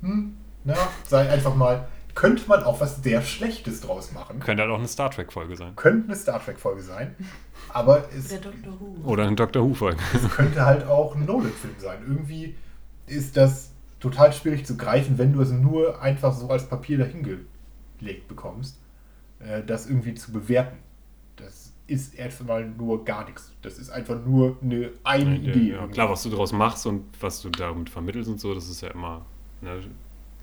hm, na, sei einfach mal, könnte man auch was sehr Schlechtes draus machen. Könnte halt auch eine Star Trek-Folge sein. Könnte eine Star Trek-Folge sein, aber es Der Doctor Who. Oder eine Doctor Who-Folge. könnte halt auch ein Nolan-Film sein. Irgendwie ist das total schwierig zu greifen, wenn du es nur einfach so als Papier dahingelegt bekommst, äh, das irgendwie zu bewerten. Das ist erstmal nur gar nichts. Das ist einfach nur eine, eine Idee. Ja, klar, was du daraus machst und was du damit vermittelst und so, das ist ja immer ne,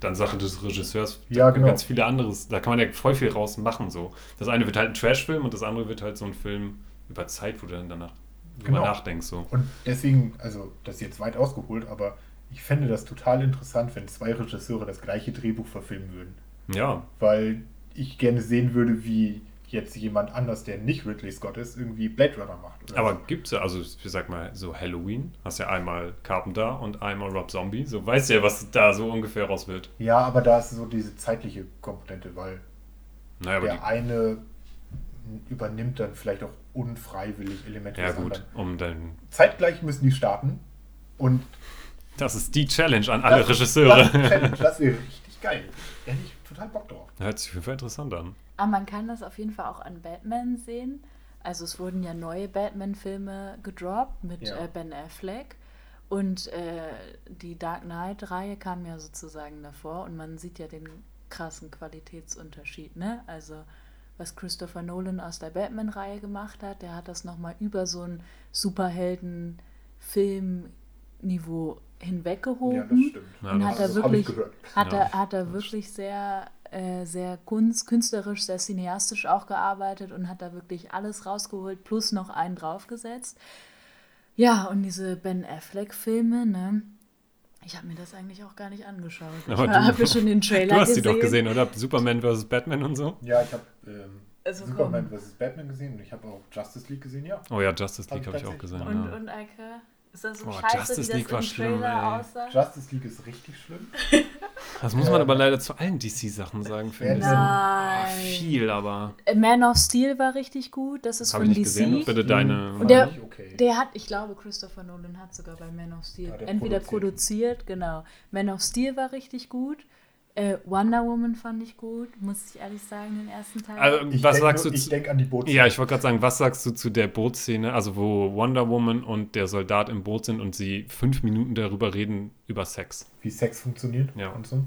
dann Sache des Regisseurs. Ja, genau. Ganz viele anderes, da kann man ja voll viel raus machen. So. Das eine wird halt ein Trash-Film und das andere wird halt so ein Film über Zeit, wo du dann danach drüber Genau. nachdenkst. So. Und deswegen, also das ist jetzt weit ausgeholt, aber ich fände das total interessant, wenn zwei Regisseure das gleiche Drehbuch verfilmen würden. Ja, Weil ich gerne sehen würde, wie jetzt jemand anders, der nicht Ridley Scott ist, irgendwie Blade Runner macht. aber so. gibt's ja, also ich sag mal, so Halloween, hast ja einmal Carpenter und einmal Rob Zombie, so weißt du ja, was da so ungefähr raus wird. Ja, aber da ist so diese zeitliche Komponente, weil Naja, der eine übernimmt dann vielleicht auch unfreiwillig Elemente Ja, gut, um dann. Zeitgleich müssen die starten und Das ist die Challenge an alle das, Regisseure. Das, ist Challenge, das wäre richtig geil. Da hätte ich total Bock drauf. Hört sich auf jeden Fall interessant an. Aber man kann das auf jeden Fall auch an Batman sehen. Also es wurden ja neue Batman-Filme gedroppt mit Ja. äh, Ben Affleck. Und äh, die Dark Knight-Reihe kam ja sozusagen davor und man sieht ja den krassen Qualitätsunterschied. Ne? Also was Christopher Nolan aus der Batman-Reihe gemacht hat, der hat das nochmal über so ein Superhelden-Film-Niveau hinweggehoben. Ja, das stimmt. Ja, und das- hat er hab wirklich, hat Ja. er, hat er wirklich sehr, äh, sehr kunst, künstlerisch, sehr cineastisch auch gearbeitet und hat da wirklich alles rausgeholt, plus noch einen draufgesetzt. Ja, und diese Ben Affleck-Filme, ne? Ich habe mir das eigentlich auch gar nicht angeschaut. Aber ich du- habe ja schon den Trailer Du hast die gesehen. doch gesehen, oder? Superman vs. Batman und so? Ja, ich habe ähm, Also Superman vs. Batman gesehen und ich habe auch Justice League gesehen, ja. Oh ja, Justice League Hab habe ich ich auch gesehen. Und, ja. und Eike, ist das so Oh, scheiße, Justice League das war im schlimm? Justice League ist richtig schlimm. Das muss man Ähm, aber leider zu allen DC-Sachen sagen, finde ich. Nein. Ah, viel, aber. Äh, Man of Steel war richtig gut, das ist Habe von ich nicht DC. gesehen. Bitte deine. Und der- okay. Der hat, ich glaube, Christopher Nolan hat sogar bei Man of Steel Ja, der entweder produziert. produziert, genau. Man of Steel war richtig gut. Äh, Wonder Woman fand ich gut, muss ich ehrlich sagen, den ersten Teil. Also, Ich was denk sagst nur- du Ich zu. denke an die Boote. Ja, ich wollte gerade sagen, was sagst du zu der Bootszene, also wo Wonder Woman und der Soldat im Boot sind und sie fünf Minuten darüber reden, über Sex? Wie Sex funktioniert Ja. und so.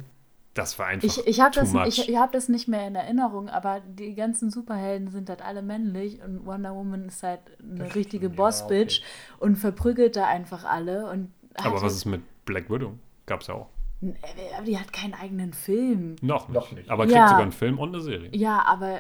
Das war einfach. ich ich habe das, ich, ich hab das nicht mehr in Erinnerung, aber die ganzen Superhelden sind halt alle männlich und Wonder Woman ist halt eine Das richtige stimmt, ja, Boss-Bitch und verprügelt da einfach alle. Und hat aber was ist mit Black Widow? Gab's ja auch. Äh, Aber die hat keinen eigenen Film. Noch nicht. Noch nicht. Aber kriegt Ja. sogar einen Film und eine Serie. Ja, aber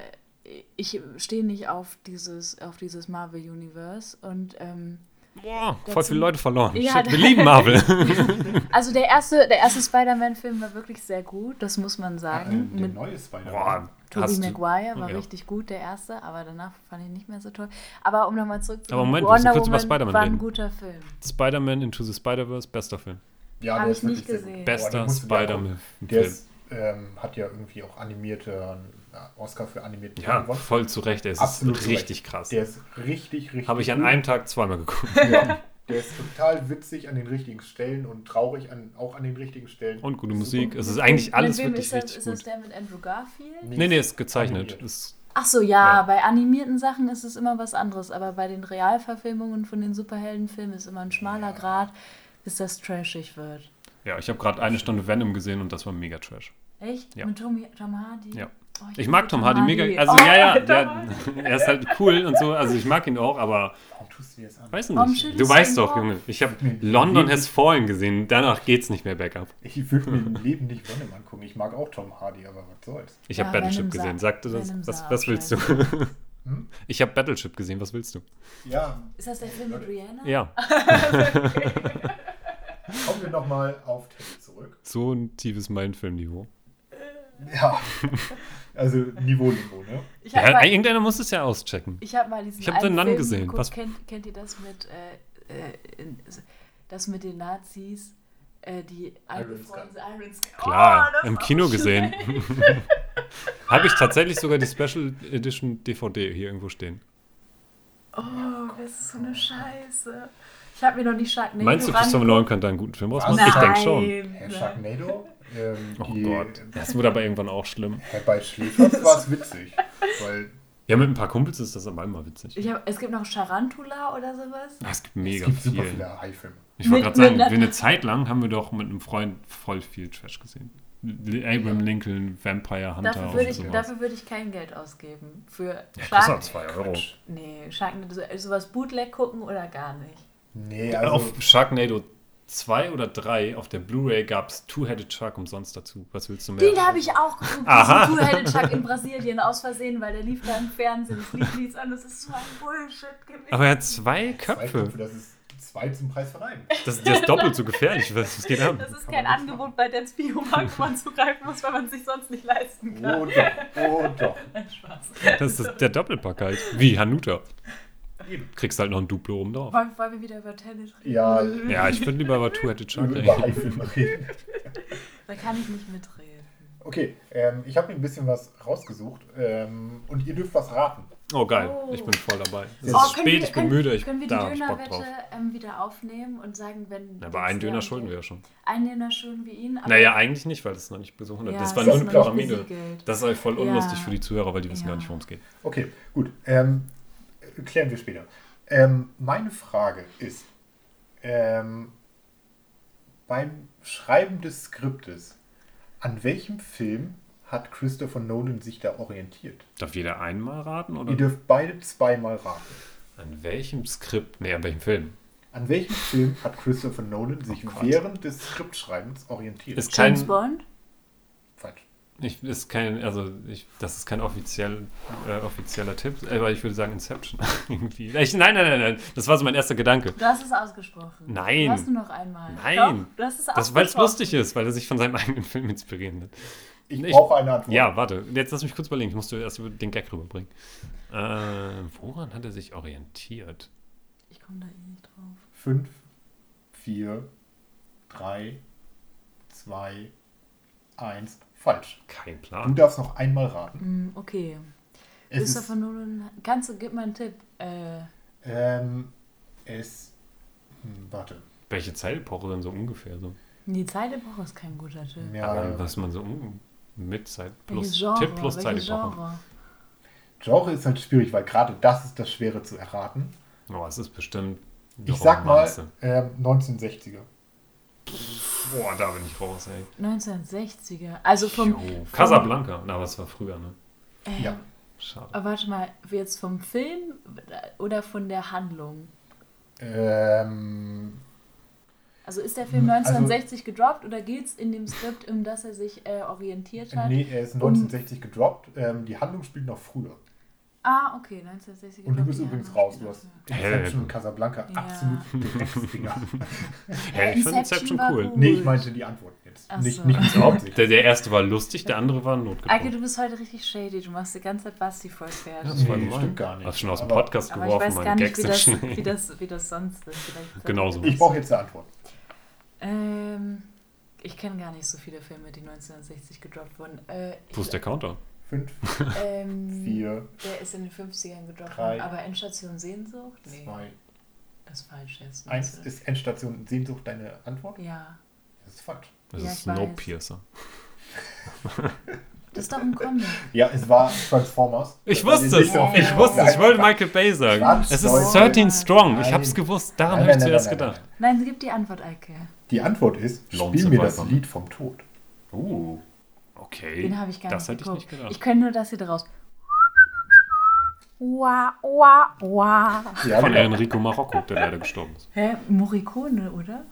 ich stehe nicht auf dieses, auf dieses Marvel-Universe. Und ähm, Boah, voll viele Leute verloren. Ja, Shit, wir lieben Marvel. also der erste, der erste Spider-Man-Film war wirklich sehr gut, das muss man Ähm, sagen. der Mit neue Spider-Man. Tobey Maguire war ja. richtig gut, der erste, aber danach fand ich nicht mehr so toll. Aber um nochmal zurück zu Aber Moment, Wonder kurz über Woman Spider-Man war ein guter Film. Spider-Man Into the Spider-Verse, bester Film. Ja, Hab der ich ist nicht wirklich gesehen. Bester dir angucken. Spider-Man-Film. Der ist, ähm, hat ja irgendwie auch animierte äh, Oscar für animierte Ja, gewonnen. voll zu Recht. Es Absolut ist zu richtig Recht. krass. Der ist richtig, richtig Habe ich an einem Tag zweimal geguckt. Ja, der ist total witzig an den richtigen Stellen und traurig an, auch an den richtigen Stellen. Und gute Super. Musik. Es ist eigentlich alles mit wem wirklich ist das, richtig ist das gut. der mit Andrew Garfield? Nee, nee, ist gezeichnet. Ist, Ach so, ja, Ja. bei animierten Sachen ist es immer was anderes, aber bei den Realverfilmungen von den Superheldenfilmen ist immer ein schmaler Grad, bis das trashig wird. ja, ich habe gerade eine Stunde Venom gesehen und das war mega trash. Echt? Ja. Mit Tom, Tom Hardy? Ja. Oh, Ich liebe mag Tom Hardy mega. Also, Oh, ja, ja, Hardy. er ist halt cool und so. Also, ich mag ihn auch, aber Warum tust du dir das an? weiß nicht. Du du weißt doch? Junge. Ich habe London. Has Fallen gesehen. Danach geht's nicht mehr bergab. Ich würde mir im Leben nicht Venom angucken. Ich mag auch Tom Hardy, aber was soll's. Ich Ja, habe Battleship Venom sah- gesehen. Sagte das? Was, was willst du? Hm? Ich habe Battleship gesehen. Was willst du? Ja, Ist das der Film mit Rihanna? Ja, kommen wir nochmal auf Teddy zurück. so ein tiefes Mindfilm-Niveau. Ja, also Niveau, Niveau, ne? Ich Ja, habe mal, irgendeiner muss es ja auschecken. ich hab mal diesen Ich hab Nun Film gesehen. geguckt. Was- Kennt, kennt ihr das mit, äh, äh, das mit den Nazis, äh, die? Iron Sky. Klar, Oh, das im Kino gesehen. habe ich tatsächlich sogar die Special Edition DVD hier irgendwo stehen. Oh, das ist so eine Scheiße. Ich habe mir noch nicht Sharknado Meinst du, Christopher. Nolan könnte einen guten Film rausmachen? Ich denke schon. Herr Sharknado, ähm, Oh Gott, das wurde aber irgendwann auch schlimm. Herr bei Schläfers war es witzig, weil Ja, mit ein paar Kumpels ist das aber immer witzig. Ich hab, es gibt noch Tarantula oder sowas. Ah, Es gibt es mega gibt super viel. viele Haifilme. Ich wollte gerade sagen, wir eine Zeit lang haben wir doch mit einem Freund voll viel Trash gesehen. Abraham Lincoln, Vampire Hunter Dafür würde und ich, sowas. dafür würd ich kein Geld ausgeben. Für ja, Shark, 2 Euro. nee, Sharknado, so- sowas Bootleg gucken oder gar nicht. Nee, also Auf Sharknado 2 oder 3 auf der Blu-ray gab es Two-Headed Shark umsonst dazu. Was willst du mehr? Den habe ich auch geguckt, Aha. diesen Two-Headed Shark in Brasilien aus Versehen, weil der lief da im Fernsehen. Das lief nichts an, das ist so ein Bullshit gewesen. aber er hat zwei zwei Köpfe. Köpfe, das ist zwei zum Preis von einem. Das, der ist doppelt so gefährlich. Was, was geht ab? das ist kein Angebot bei Dance Biomarkt, wo man zugreifen muss, weil man es sich sonst nicht leisten kann. Oh doch, oh doch. Spaß. Das ist der Doppelpack halt. Wie Hanuta. Eben. Kriegst halt noch ein Duplo oben drauf. Wollen, wollen wir wieder über Tennis reden? Ja, Ja, ich würde lieber über Two-Headed Shark über reden. Da kann ich nicht mitreden. Okay, ähm, ich habe mir ein bisschen was rausgesucht ähm, und ihr dürft was raten. Oh, geil. Oh. Ich bin voll dabei. Es Oh, ist spät, ich bin können, müde, ich können wir die da. Dönerwette ähm, wieder aufnehmen und sagen, wenn. Na, aber einen Döner schulden wir ja schon. Einen Döner schulden wir ihn. aber- Naja, eigentlich nicht, weil das noch nicht besucht hat. Ja, das war nur eine Pyramide. Das ist halt voll Ja. unlustig für die Zuhörer, weil die wissen Ja. gar nicht, worum es geht. Okay, gut. Ähm, klären wir später. Ähm, meine Frage ist, ähm, beim Schreiben des Skriptes, an welchem Film hat Christopher Nolan sich da orientiert? Darf jeder einmal raten? Oder Ihr dürft beide zweimal raten. an welchem Skript? Nee, an welchem Film? An welchem Film hat Christopher Nolan sich Oh während des Skriptschreibens orientiert? Ist James kein, Bond? Falsch. Ich, ist kein, also ich, das ist kein offiziell, äh, offizieller Tipp, aber ich würde sagen Inception. Irgendwie. Ich, nein, nein, nein, nein. Das war so mein erster Gedanke. Du hast es ausgesprochen. Nein. Du hast nur noch einmal. Nein. Doch, du hast es Das, weil es lustig ist, weil er sich von seinem eigenen Film inspirieren lässt. Ich Ich- brauche eine Antwort. Ja, warte. Jetzt lass mich kurz überlegen. Ich musste erst über den Gag rüberbringen. Äh, woran hat er sich orientiert? Ich komme da eh nicht drauf. Fünf, vier, drei, zwei, eins. Falsch. Kein Du Plan. darfst noch einmal raten. Hm, okay. Es ist, Christopher Nolan. Kannst du, gib mal einen Tipp. Äh, ähm, es, hm, warte. Welche Zeitepoche denn so ungefähr so? die Zeitepoche ist kein guter Tipp. Ja, Aber was man so mit Zeit plus Genre? Tipp plus Zeitepoche. Genre? Genre ist halt schwierig, weil gerade das ist das Schwere zu erraten. Oh, es ist bestimmt. Ich sag mal ähm, 1960er. Boah, da bin ich raus, ey. 1960er. Also vom. Jo. vom Casablanca. Na, aber es war früher, ne? Äh, Ja. Schade. Aber warte mal, jetzt vom Film oder von der Handlung? Ähm, Also ist der Film Hm, also- 1960 gedroppt oder geht es in dem Skript, um das er sich äh, orientiert hat? nee, er ist 1960 gedroppt. Ähm, die Handlung spielt noch früher. Ah, okay, 1960 Und du bist übrigens raus. Du hast? Inception und Casablanca Ja. absolut Drecksdinger. Hey, ich finde Inception cool. nee, ich meinte die Antwort jetzt. Ach Nicht, so. nicht Hauptsicht. Der, der erste war lustig, der andere war Eike, notgedrungen. du bist heute richtig shady. Du machst die ganze Zeit Basti voll fertig. Ja, das war Nee, gemein. stimmt gar nicht. Hast schon aus dem Aber- Podcast Aber ich geworfen, weiß gar nicht, Gags wie das, wie, das, wie das sonst ist. Vielleicht Genauso. Ich brauche jetzt eine Antwort. Ähm, ich kenne gar nicht so viele Filme, die 1960 gedroppt wurden. Äh, Wo ist der Counter? Fünf, ähm, vier, Der ist in den 50ern gedroppt Drei. Aber Endstation Sehnsucht? Nee, zwei, das ist falsch jetzt. eins. Ist Endstation Sehnsucht deine Antwort? Ja, Das ist falsch. Das Ja, ist. Snowpiercer. das ist doch ein Comic. Ja, es war Transformers. Ich wusste es. Ich wusste es. Ich wollte Michael Bay sagen. Ganz Es ist Leute. 13 Strong. Ich Nein. hab's gewusst. Daran habe ich zuerst nein, nein, gedacht. Nein, gib die Antwort, Eike. Die Antwort ist, Lone spiel mir das Survivor. Lied vom Tod. Uh. Okay. Den habe ich gar das nicht hätte ich nicht gedacht. Ich kenne nur das hier draus. Wah, wah, wah. Ja, Von. Enrico Marocco, der leider gestorben ist. Hä? Morricone, oder?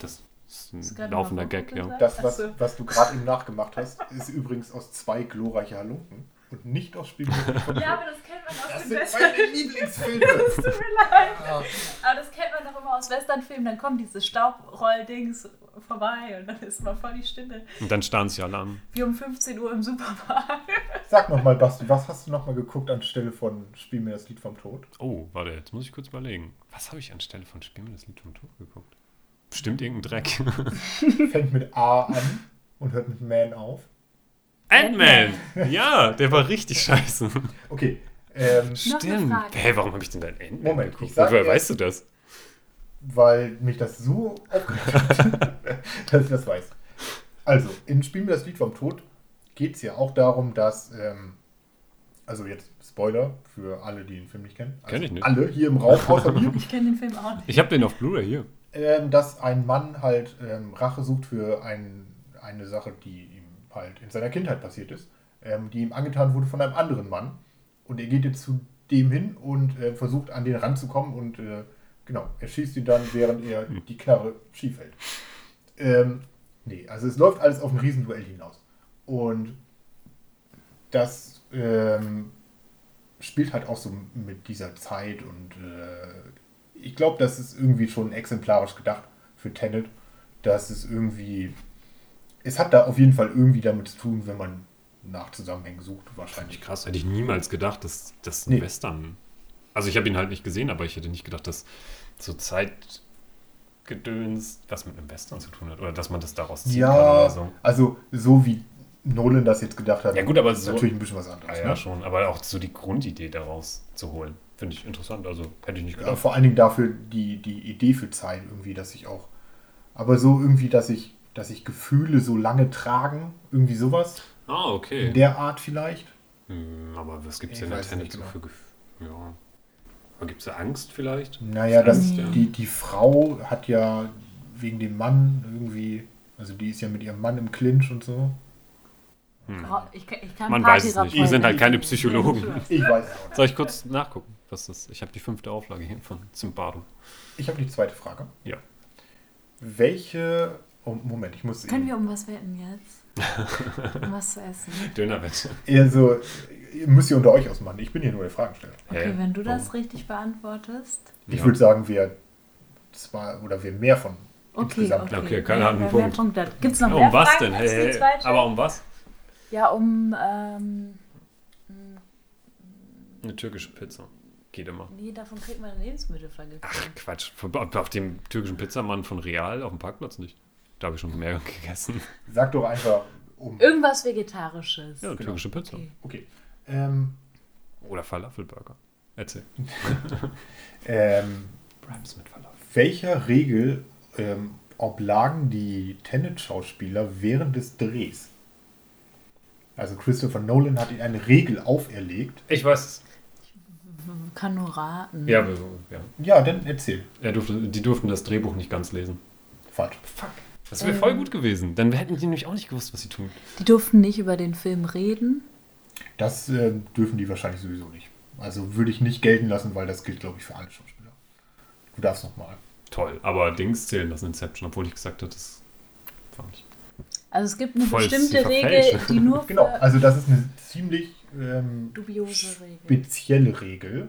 Das ist Ist ein gerade laufender Gag, ja. Das, was, was du gerade eben nachgemacht hast, ist übrigens aus zwei glorreiche Halunken und nicht aus Spiel mir das vom Tod. Ja, aber das kennt man aus Das den sind Western. meine Lieblingsfilme. Tut mir leid. Ah. Aber das kennt man doch immer aus Westernfilmen. Dann kommt dieses Staubroll-Dings vorbei und dann ist mal voll die Stille. Und dann starren sie alle an. Wie um 15 Uhr im Supermarkt. Sag nochmal, Basti, was hast du nochmal geguckt anstelle von Spiel mir das Lied vom Tod? Oh, warte, jetzt muss ich kurz überlegen. Was habe ich anstelle von Spiel mir das Lied vom Tod geguckt? Bestimmt irgendein Dreck. Fängt mit A an und hört mit Man auf. Ant-Man! Ja, der war richtig scheiße. Okay, ähm, Stimmt. Hä, warum habe ich denn dein Ant-Man Moment, geguckt? ich sag Woher weißt du das? weil mich das so aufgeregt hat, dass ich das weiß. Also, in Spiel mir das Lied vom Tod geht es ja auch darum, dass, ähm, also jetzt Spoiler für alle, die den Film nicht kennen. Also Kenn ich nicht. Alle hier im Raum außer mir. Ich kenne den Film auch nicht. Ich habe den auf Blu-ray hier. ähm, dass ein Mann halt ähm, Rache sucht für ein, eine Sache, die halt in seiner Kindheit passiert ist, ähm, die ihm angetan wurde von einem anderen Mann. Und er geht jetzt zu dem hin und äh, versucht an den ranzukommen und äh, genau, er schießt ihn dann, während er die Knarre schief hält. Ähm, nee, also es läuft alles auf ein Riesenduell hinaus. Und das ähm, spielt halt auch so mit dieser Zeit und äh, ich glaube, das ist irgendwie schon exemplarisch gedacht für Tenet, dass es irgendwie, es hat da auf jeden Fall irgendwie damit zu tun, wenn man nach Zusammenhängen sucht, wahrscheinlich. Krass, hätte ich niemals gedacht, dass das ein Nee. Western. Also ich habe ihn halt nicht gesehen, aber ich hätte nicht gedacht, dass so Zeitgedöns was mit einem Western zu tun hat. Oder dass man das daraus ziehen kann Ja, oder so. also so wie Nolan das jetzt gedacht hat, Ja, gut, aber ist so- natürlich ein bisschen was anderes. Ah, ja, ne? schon. Aber auch so die Grundidee daraus zu holen, finde ich interessant. Also hätte ich nicht Ja, gedacht. vor allen Dingen dafür die, die Idee für Zeit irgendwie, dass ich auch. Aber so irgendwie, dass ich, dass ich Gefühle so lange tragen, irgendwie sowas. Ah, okay. In der Art vielleicht. Hm, aber was gibt es denn in Tenet so genau. für Gefühle? Ja. Aber gibt es da Angst vielleicht? Naja, das, Angst, ja. die, die Frau hat ja wegen dem Mann irgendwie. Also die ist ja mit ihrem Mann im Clinch und so. Hm. Ich, kann- ich kann Man weiß es nicht. Wir sind halt keine Psychologen. Ich weiß es auch nicht. Soll ich kurz nachgucken, was das ist? Ich habe die fünfte Auflage hier von Zimbardo. Ich habe die zweite Frage. Ja. Welche. Oh, Moment, ich muss. Können wir um was wetten jetzt? um was zu essen? Dönerwette. Also, ihr müsst ihr unter euch ausmachen. Ich bin hier nur der Fragensteller. Okay, wenn du das Oh. richtig beantwortest. Ich Ja. würde sagen, wer zwei oder wer mehr von Okay, insgesamt. okay. Okay, einen wer Punkt. Hat. Gibt's noch Ja, mehr um was Fragen denn? Hey, hey, aber um was? Ja, um, ähm, Eine türkische Pizza. Geht immer. nee, davon kriegt man eine Lebensmittelflagge. Ach, Quatsch. Auf auf dem türkischen Pizzamann von Real auf dem Parkplatz nicht. Da habe ich schon mehr gegessen. Sag doch einfach um. Irgendwas Vegetarisches. Ja, türkische Pizza. Okay. Okay. Ähm, Oder Falafelburger. Erzähl. ähm, Rhymes mit Falafel. welcher Regel ähm, oblagen die Tenet-Schauspieler während des Drehs? Also Christopher Nolan hat ihnen eine Regel auferlegt. Ich weiß es. Kann nur raten. Ja, ja. Ja, dann erzähl. Er durfte, die durften das Drehbuch nicht ganz lesen. Falsch. Fuck. Das wäre voll gut gewesen. Dann hätten die nämlich auch nicht gewusst, was sie tun. Die durften nicht über den Film reden. Das ähm, dürfen die wahrscheinlich sowieso nicht. Also würde ich nicht gelten lassen, weil das gilt, glaube ich, für alle Schauspieler. Du darfst nochmal. Toll. Aber Dings zählen das Inception, obwohl ich gesagt habe, das war nicht. Also es gibt eine Voll bestimmte Regel, die nur für Genau, also das ist eine ziemlich ähm, dubiose Regel. spezielle Regel,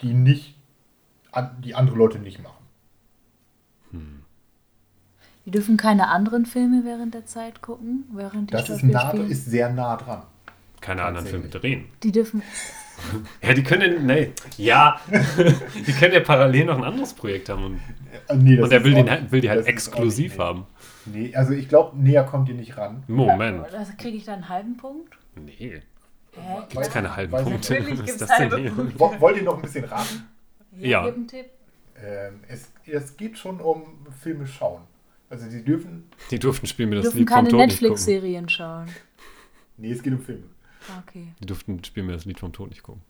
die nicht die andere Leute nicht machen. Die dürfen keine anderen Filme während der Zeit gucken, während die Das ist, nah, spielen. ist sehr nah dran. Keine anderen Filme drehen. Die dürfen. Ja, die können. Nee. Ja. die können ja parallel noch ein anderes Projekt haben. Und, Äh, nee, das und er will, auch den, halt- will die halt exklusiv nicht- haben. Nee, also ich glaube, näher kommt ihr nicht ran. Moment. Also kriege ich da einen halben Punkt? Nee. Hä? Gibt's keine halben Punkte. Natürlich Was ist gibt's das denn halbe? Punkte. Wo- Wollt ihr noch ein bisschen raten? Ja. Gib einen Tipp. Ähm, es, es geht schon um Filme schauen. Also die dürfen. Die durften spielen mir Die das dürfen Lied vom keine Tod nicht gucken. Netflix-Serien schauen. Nee, es geht um Filme. Okay. Die durften spielen mir das Lied vom Tod nicht gucken.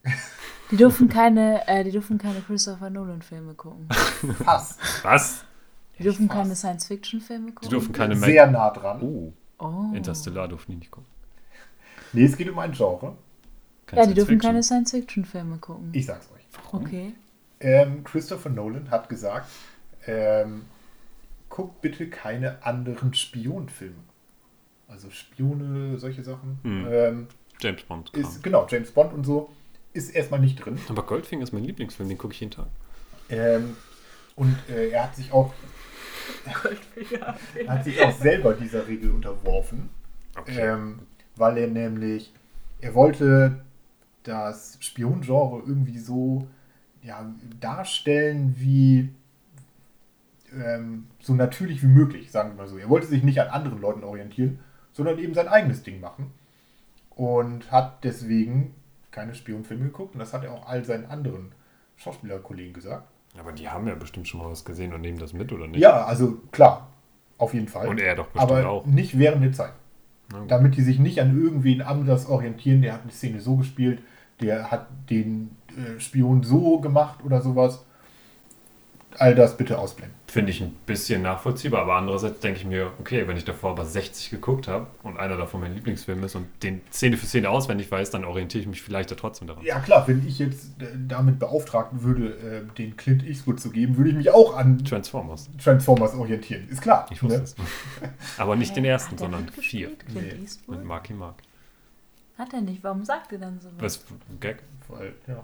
Die dürfen keine, äh, die dürfen keine Christopher Nolan-Filme gucken. Fast. Was? Die dürfen fast. keine Science-Fiction-Filme Die gucken. durften keine Sehr nah dran. Oh, Oh. Interstellar durften die nicht gucken. Nee, es geht um ein Genre. Kein Ja, die dürfen Science-Fiction. keine Science-Fiction-Filme gucken. Ich sag's euch. Okay. Ähm, Christopher Nolan hat gesagt, ähm, guckt bitte keine anderen Spionfilme. Also Spione, solche Sachen. Hm. Ähm, James Bond. ist, genau, James Bond und so ist erstmal nicht drin. Aber Goldfinger ist mein Lieblingsfilm, den gucke ich jeden Tag. Ähm, und äh, er hat sich auch er hat sich auch selber dieser Regel unterworfen, ähm, weil er nämlich er wollte das Spiongenre irgendwie so ja, darstellen wie ähm, so natürlich wie möglich, sagen wir mal so. Er wollte sich nicht an anderen Leuten orientieren, sondern eben sein eigenes Ding machen und hat deswegen keine Spionfilme geguckt und das hat er auch all seinen anderen Schauspielerkollegen gesagt. Aber die haben ja bestimmt schon mal was gesehen und nehmen das mit, oder nicht? Ja, also klar, auf jeden Fall. Und er doch bestimmt aber auch. nicht während der Zeit. Damit die sich nicht an irgendwen anders orientieren, der hat eine Szene so gespielt, der hat den äh, Spion so gemacht oder sowas. All das bitte ausblenden. Finde ich ein bisschen nachvollziehbar, aber andererseits denke ich mir, okay, wenn ich davor aber 60 geguckt habe und einer davon mein Lieblingsfilm ist und den Szene für Szene auswendig weiß, dann orientiere ich mich vielleicht ja trotzdem daran. Ja klar, wenn ich jetzt äh, damit beauftragt würde, äh, den Clint Eastwood zu geben, würde ich mich auch an Transformers. Transformers orientieren. Ist klar. Ich wusste ne? es. Aber nicht den ersten, sondern vier. Clint Nee. Eastwood? Mit Marky Mark. Hat er nicht. Warum sagt ihr dann so was? Was? Gag? Weil, ja,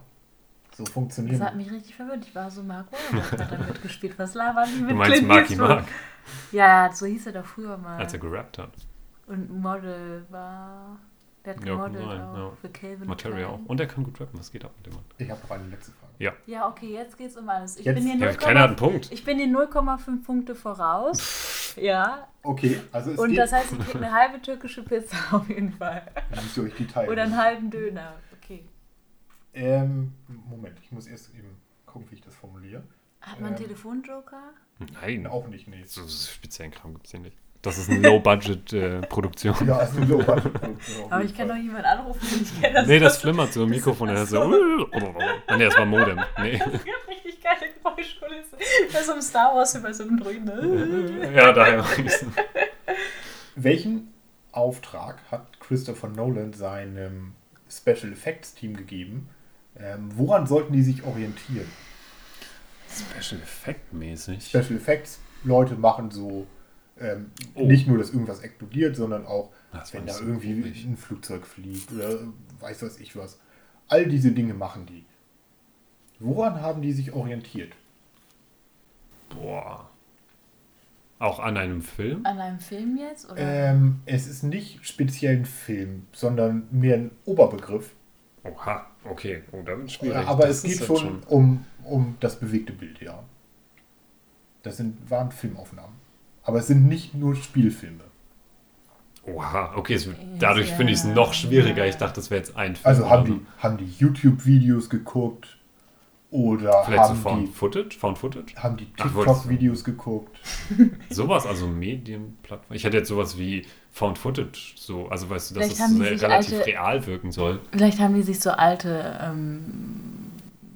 so Das funktionieren. hat mich richtig verwirrt. Ich war so, Mark Wahlberg hat da mitgespielt. Was labern die mit Du meinst Marky? Mark, Ja, so hieß er doch früher mal. als er gerappt hat. Und Model war... Der hat Ja, gemodelt auch ja. für Calvin Materia Klein. auch. Und er kann gut rappen, was geht ab mit dem Mann? Ich habe noch eine letzte Frage. Ja, okay, jetzt geht's um alles. Ich Jetzt- bin hier Ja, 0, keiner hat einen Punkt. ich bin hier 0,5 Punkte voraus. Ja. Okay, also es Und geht. das heißt, ich kriege eine halbe türkische Pizza auf jeden Fall. Dann müsst ihr euch die teilen. Oder einen halben Döner. Ähm, Moment, ich muss erst eben gucken, wie ich das formuliere. Hat man einen Ähm. Telefonjoker? Nein, Auch nicht, nee. so, so speziellen Kram gibt es hier nicht. Das ist eine Low-Budget-Produktion. Ja, ist eine Low-Budget-Produktion Aber ich kann doch jemanden anrufen, den ich kenne. nee, das flimmert so im Mikrofon. Das ist so. Nee, das war Modem. Nee. Das gibt richtig geile Geräuschkulisse. Bei so einem Star Wars, bei so einem Druiden. Ja, daher. Welchen Auftrag hat Christopher Nolan seinem Special Effects Team gegeben? Ähm, woran sollten die sich orientieren? Special Effect mäßig. Special Effects Leute machen so ähm, Oh. nicht nur, dass irgendwas explodiert, sondern auch, Das wenn da so irgendwie ruhig. ein Flugzeug fliegt oder weiß was ich was. All diese Dinge machen die. Woran haben die sich orientiert? Boah. Auch an einem Film? An einem Film jetzt? Oder? Ähm, es ist nicht speziell ein Film, sondern mehr ein Oberbegriff. Oha, okay. Oh, da wird schwierig. Ja, aber Das es geht jetzt schon, Um, um das bewegte Bild, ja. Das sind, waren Filmaufnahmen. Aber es sind nicht nur Spielfilme. Oha, okay. Es, wird- Ja, dadurch finde ich es noch schwieriger. ja. Ich dachte, das wäre jetzt ein Film. Also haben die, haben die YouTube-Videos geguckt oder Vielleicht so haben, Found die, Footage? Found Footage? haben die TikTok-Videos geguckt. Sowas, also Medienplattform. Ich hätte jetzt sowas wie Found Footage, so, also weißt du, dass es sich relativ alte- real wirken soll. Vielleicht haben die sich so alte, ähm,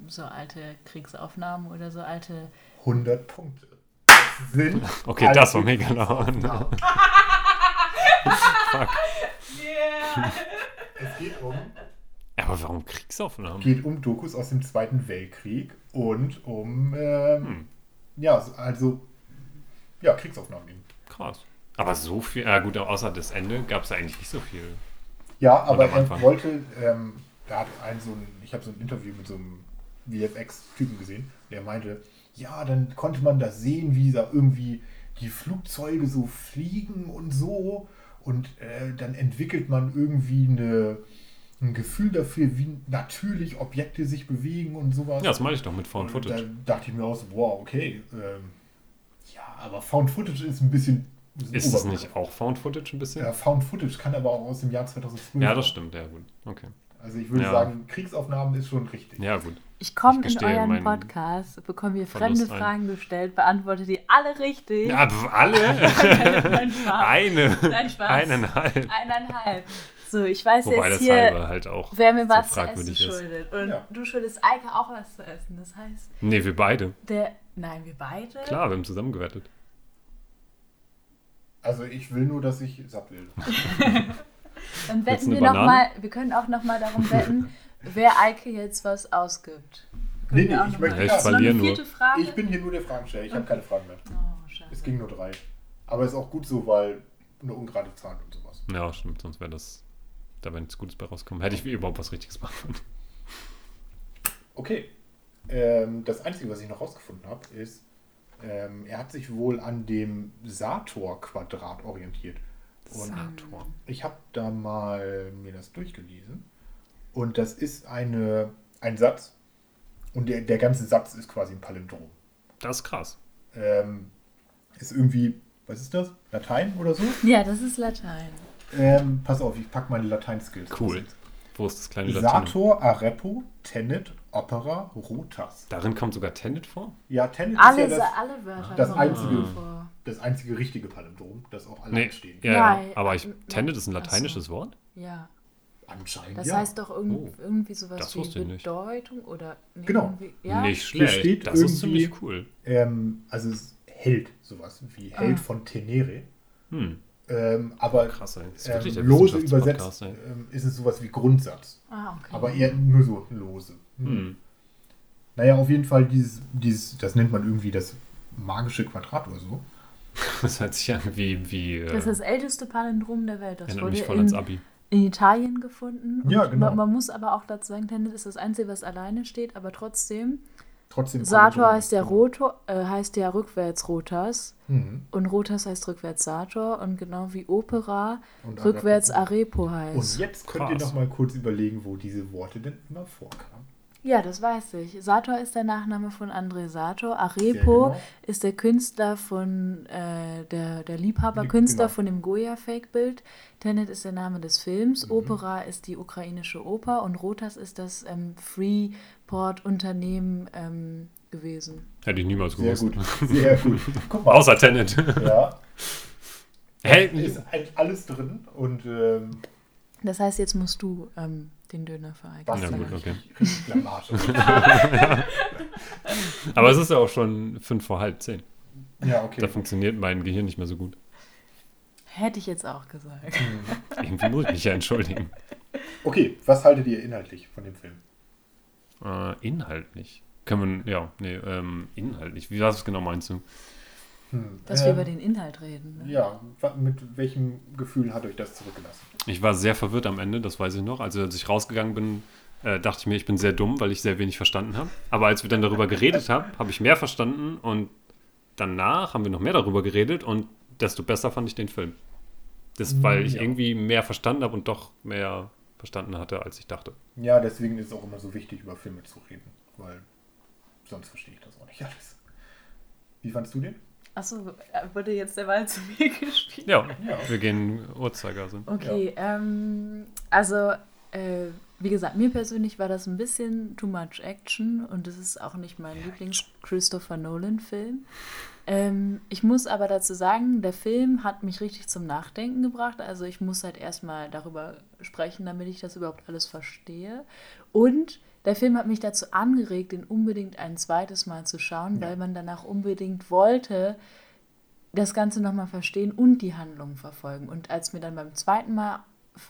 so alte Kriegsaufnahmen oder so alte. 100 Punkte. Das sind Okay, alte das war mega laut. Fuck. Es geht um, Aber warum Kriegsaufnahmen? geht um Dokus aus dem Zweiten Weltkrieg und um, ähm, Hm. ja, also, ja, Kriegsaufnahmen eben. Krass. Aber so viel, ja gut, außer das Ende gab es eigentlich nicht so viel. Ja, aber er wollte, ähm, da hat ein so ein, ich habe so ein Interview mit so einem VFX-Typen gesehen, der meinte, ja, dann konnte man das sehen, wie da irgendwie die Flugzeuge so fliegen und so und äh, dann entwickelt man irgendwie eine, ein Gefühl dafür, wie natürlich Objekte sich bewegen und sowas. Ja, das meine ich doch mit Found Und Footage. Da dachte ich mir auch so, wow, okay, ähm, ja, aber Found Footage ist ein bisschen... ein Ist das Oberbegriff. nicht auch Found Footage ein bisschen? Ja, Found Footage kann aber auch aus dem Jahr 2012 Ja, das stimmt, ja gut. Okay. Also ich würde Ja. sagen, Kriegsaufnahmen ist schon richtig. Ja, gut. Ich komme in euren Podcast, bekomme ihr Verlust fremde ein. Fragen gestellt, beantwortet die alle richtig. Ja, alle? Nein, Spaß. Eine. Nein, Spaß. Eineinhalb. Eineinhalb. So, ich weiß Wobei jetzt das hier, halbe halt auch wer mir so was zu essen schuldet. Und Ja. du schuldest Eike auch was zu essen. Das heißt, Nee, wir beide. der. Nein, wir beide? Klar, wir haben zusammengewettet. Also ich will nur, dass ich satt werde. Dann wetten wir nochmal, wir können auch nochmal darum wetten, wer Eike jetzt was ausgibt. Nee, Können nee, auch ich möchte ich verliere nur. vierte Frage? Ich bin hier nur der Fragensteller, ich habe keine Fragen mehr. Oh, scheiße. Es ging nur drei. Aber ist auch gut so, weil eine ungerade Zahl und sowas. Ja, stimmt, sonst wäre das. Da wäre nichts Gutes bei rauskommen. Hätte ich überhaupt was Richtiges machen können. Okay. Ähm, das Einzige, was ich noch rausgefunden habe, ist, ähm, er hat sich wohl an dem Sator-Quadrat orientiert. Und Sator. ich habe da mal mir das durchgelesen. Und das ist eine, ein Satz. Und der, der ganze Satz ist quasi ein Palindrom. Das ist krass. ähm, ist irgendwie, was ist das? Latein oder so? Ja, das ist Latein. Ähm, pass auf, ich packe meine Latein-Skills. Cool. Wo ist das kleine Latinum? Sator, Arepo, Tenet, Opera, Rotas. Darin kommt sogar Tenet vor? Ja, Tenet Alle, ist ja das, alle Wörter das einzige- vor. das einzige richtige Palindrom, das auch alle Nee, stehen. ja, ja. Nein, aber ich, äh, Tenet ist ein ach so. lateinisches Wort? Ja. Anscheinend Das ja. heißt doch irgend, Oh, irgendwie sowas das wie ich nicht. Bedeutung oder. nee, Genau. irgendwie- Ja? Nicht Hier schlecht. steht das ist irgendwie- ziemlich cool. ähm, also es ist Held, sowas wie Held Ah. von Tenere. Hm, Ähm, aber krass, ähm, lose übersetzt ähm, ist es sowas wie Grundsatz. Ah, okay. Aber eher nur so lose. Hm. Hm. Naja, auf jeden Fall dieses, dieses, das nennt man irgendwie das magische Quadrat oder so. Das hört sich an wie. wie äh, das ist das älteste Palindrom der Welt. Das wurde voll ans in, Abi. in Italien gefunden. Ja, genau. Man, man muss aber auch dazu sagen, Tenet ist das Einzige, was alleine steht, aber trotzdem. Trotzdem. Sator heißt ja, Rotor, äh, heißt ja rückwärts Rotas Mhm. und Rotas heißt rückwärts Sator und genau wie Opera Und rückwärts Arepo. Arepo Und heißt. jetzt könnt ihr Krass. noch mal kurz überlegen, wo diese Worte denn immer vorkamen. Ja, das weiß ich. Sator ist der Nachname von André Sator. Arepo Ja, genau. ist der Künstler von, äh, der, der Liebhaberkünstler Genau. von dem Goya-Fake-Bild. Tenet ist der Name des Films. Mhm. Opera ist die ukrainische Oper und Rotas ist das ähm, Freeport-Unternehmen ähm, gewesen. Hätte ich niemals Sehr gewusst. gut. Sehr gut. Guck mal. Außer Tenet. Ja. Hey, Ist eigentlich alles drin und ähm, Das heißt, jetzt musst du ähm, den Döner vereignen. was Ja, gut, okay. aber es ist ja auch schon fünf vor halb zehn. ja, okay. Da funktioniert mein Gehirn nicht mehr so gut. Hätte ich jetzt auch gesagt. Irgendwie muss ich mich ja entschuldigen. Okay, was haltet ihr inhaltlich von dem Film? Äh, inhaltlich. Können wir, ja, nee, ähm, inhaltlich. Wie was genau meinst du? Hm, Dass wir ähm, über den Inhalt reden. Ne? Ja, mit welchem Gefühl hat euch das zurückgelassen? Ich war sehr verwirrt am Ende, das weiß ich noch. Also als ich rausgegangen bin, äh, dachte ich mir, ich bin sehr dumm, weil ich sehr wenig verstanden habe. Aber als wir dann darüber geredet haben, habe ich mehr verstanden und danach haben wir noch mehr darüber geredet und desto besser fand ich den Film. Das, weil ich Ja. irgendwie mehr verstanden habe und doch mehr verstanden hatte, als ich dachte. Ja, deswegen ist es auch immer so wichtig, über Filme zu reden, weil sonst verstehe ich das auch nicht alles. Wie fandst du den? Achso, wurde jetzt der Ball zu mir gespielt? Ja, Ja. wir gehen Uhrzeigersinn. Okay, ähm, also, äh, wie gesagt, mir persönlich war das ein bisschen too much action und es ist auch nicht mein Lieblings-Christopher Nolan-Film. Ähm, ich muss aber dazu sagen, der Film hat mich richtig zum Nachdenken gebracht. Also ich muss halt erstmal darüber sprechen, damit ich das überhaupt alles verstehe. Und der Film hat mich dazu angeregt, den unbedingt ein zweites Mal zu schauen, weil man danach unbedingt wollte, das Ganze nochmal verstehen und die Handlung verfolgen. Und als mir dann beim zweiten Mal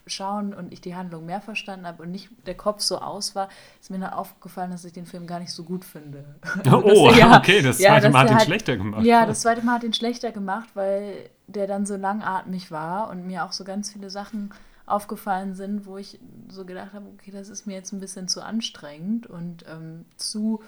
schauen und ich die Handlung mehr verstanden habe und nicht der Kopf so aus war, ist mir dann aufgefallen, dass ich den Film gar nicht so gut finde. Oh, dass- ja, okay, das ja, zweite dass Mal hat ihn halt- schlechter gemacht. Ja, das zweite Mal hat ihn schlechter gemacht, weil der dann so langatmig war und mir auch so ganz viele Sachen aufgefallen sind, wo ich so gedacht habe, okay, das ist mir jetzt ein bisschen zu anstrengend und ähm, zu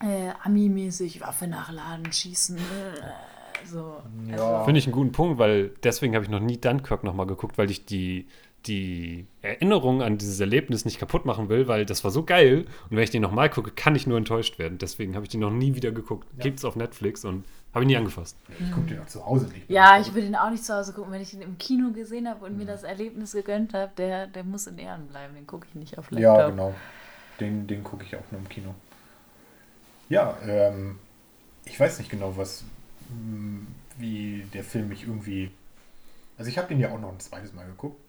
äh, Ami-mäßig Waffe nachladen, schießen. Äh, so. Ja. Finde ich einen guten Punkt, weil deswegen habe ich noch nie Dunkirk nochmal geguckt, weil ich die, die Erinnerung an dieses Erlebnis nicht kaputt machen will, weil das war so geil. Und wenn ich den nochmal gucke, kann ich nur enttäuscht werden. Deswegen habe ich den noch nie wieder geguckt. Ja. Gibt's auf Netflix und habe ich nie angefasst. Ich gucke den auch zu Hause nicht mehr. Ja, ich will den auch nicht zu Hause gucken. Wenn ich den im Kino gesehen habe und mir das Erlebnis gegönnt habe, der, der muss in Ehren bleiben. Den gucke ich nicht auf Laptop. Ja, genau. Den, den gucke ich auch nur im Kino. Ja, ähm, ich weiß nicht genau, was, mh, wie der Film mich irgendwie. Also ich habe den ja auch noch ein zweites Mal geguckt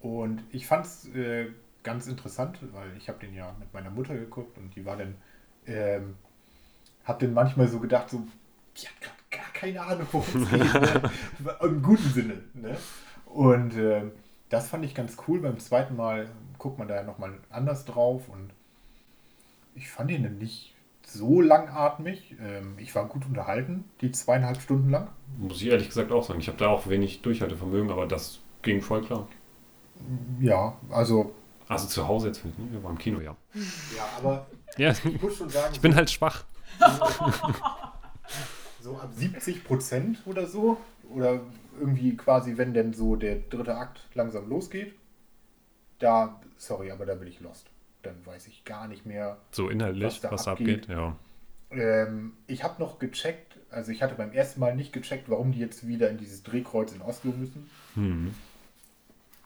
und ich fand es äh, ganz interessant, weil ich habe den ja mit meiner Mutter geguckt und die war dann, ähm, hab dann manchmal so gedacht, so, die hat gerade gar keine Ahnung, worum es geht. Ne? Im guten Sinne. Ne? Und ähm, das fand ich ganz cool. Beim zweiten Mal guckt man da ja nochmal anders drauf und ich fand ihn dann nicht so langatmig. Ähm, ich war gut unterhalten, die zweieinhalb Stunden lang. Muss ich ehrlich gesagt auch sagen. Ich habe da auch wenig Durchhaltevermögen, aber das ging voll klar. Ja, also. Also zu Hause jetzt nicht, ne? Wir waren im Kino, ja. Ja, aber Ja, ich muss schon sagen, ich bin halt schwach. so ab 70 Prozent oder so, oder irgendwie quasi, wenn denn so der dritte Akt langsam losgeht, da, sorry, aber da bin ich lost. Dann weiß ich gar nicht mehr, So inhaltlich, Was da was abgeht. abgeht. Ja. Ähm, ich habe noch gecheckt, also ich hatte beim ersten Mal nicht gecheckt, warum die jetzt wieder in dieses Drehkreuz in Oslo müssen. Hm.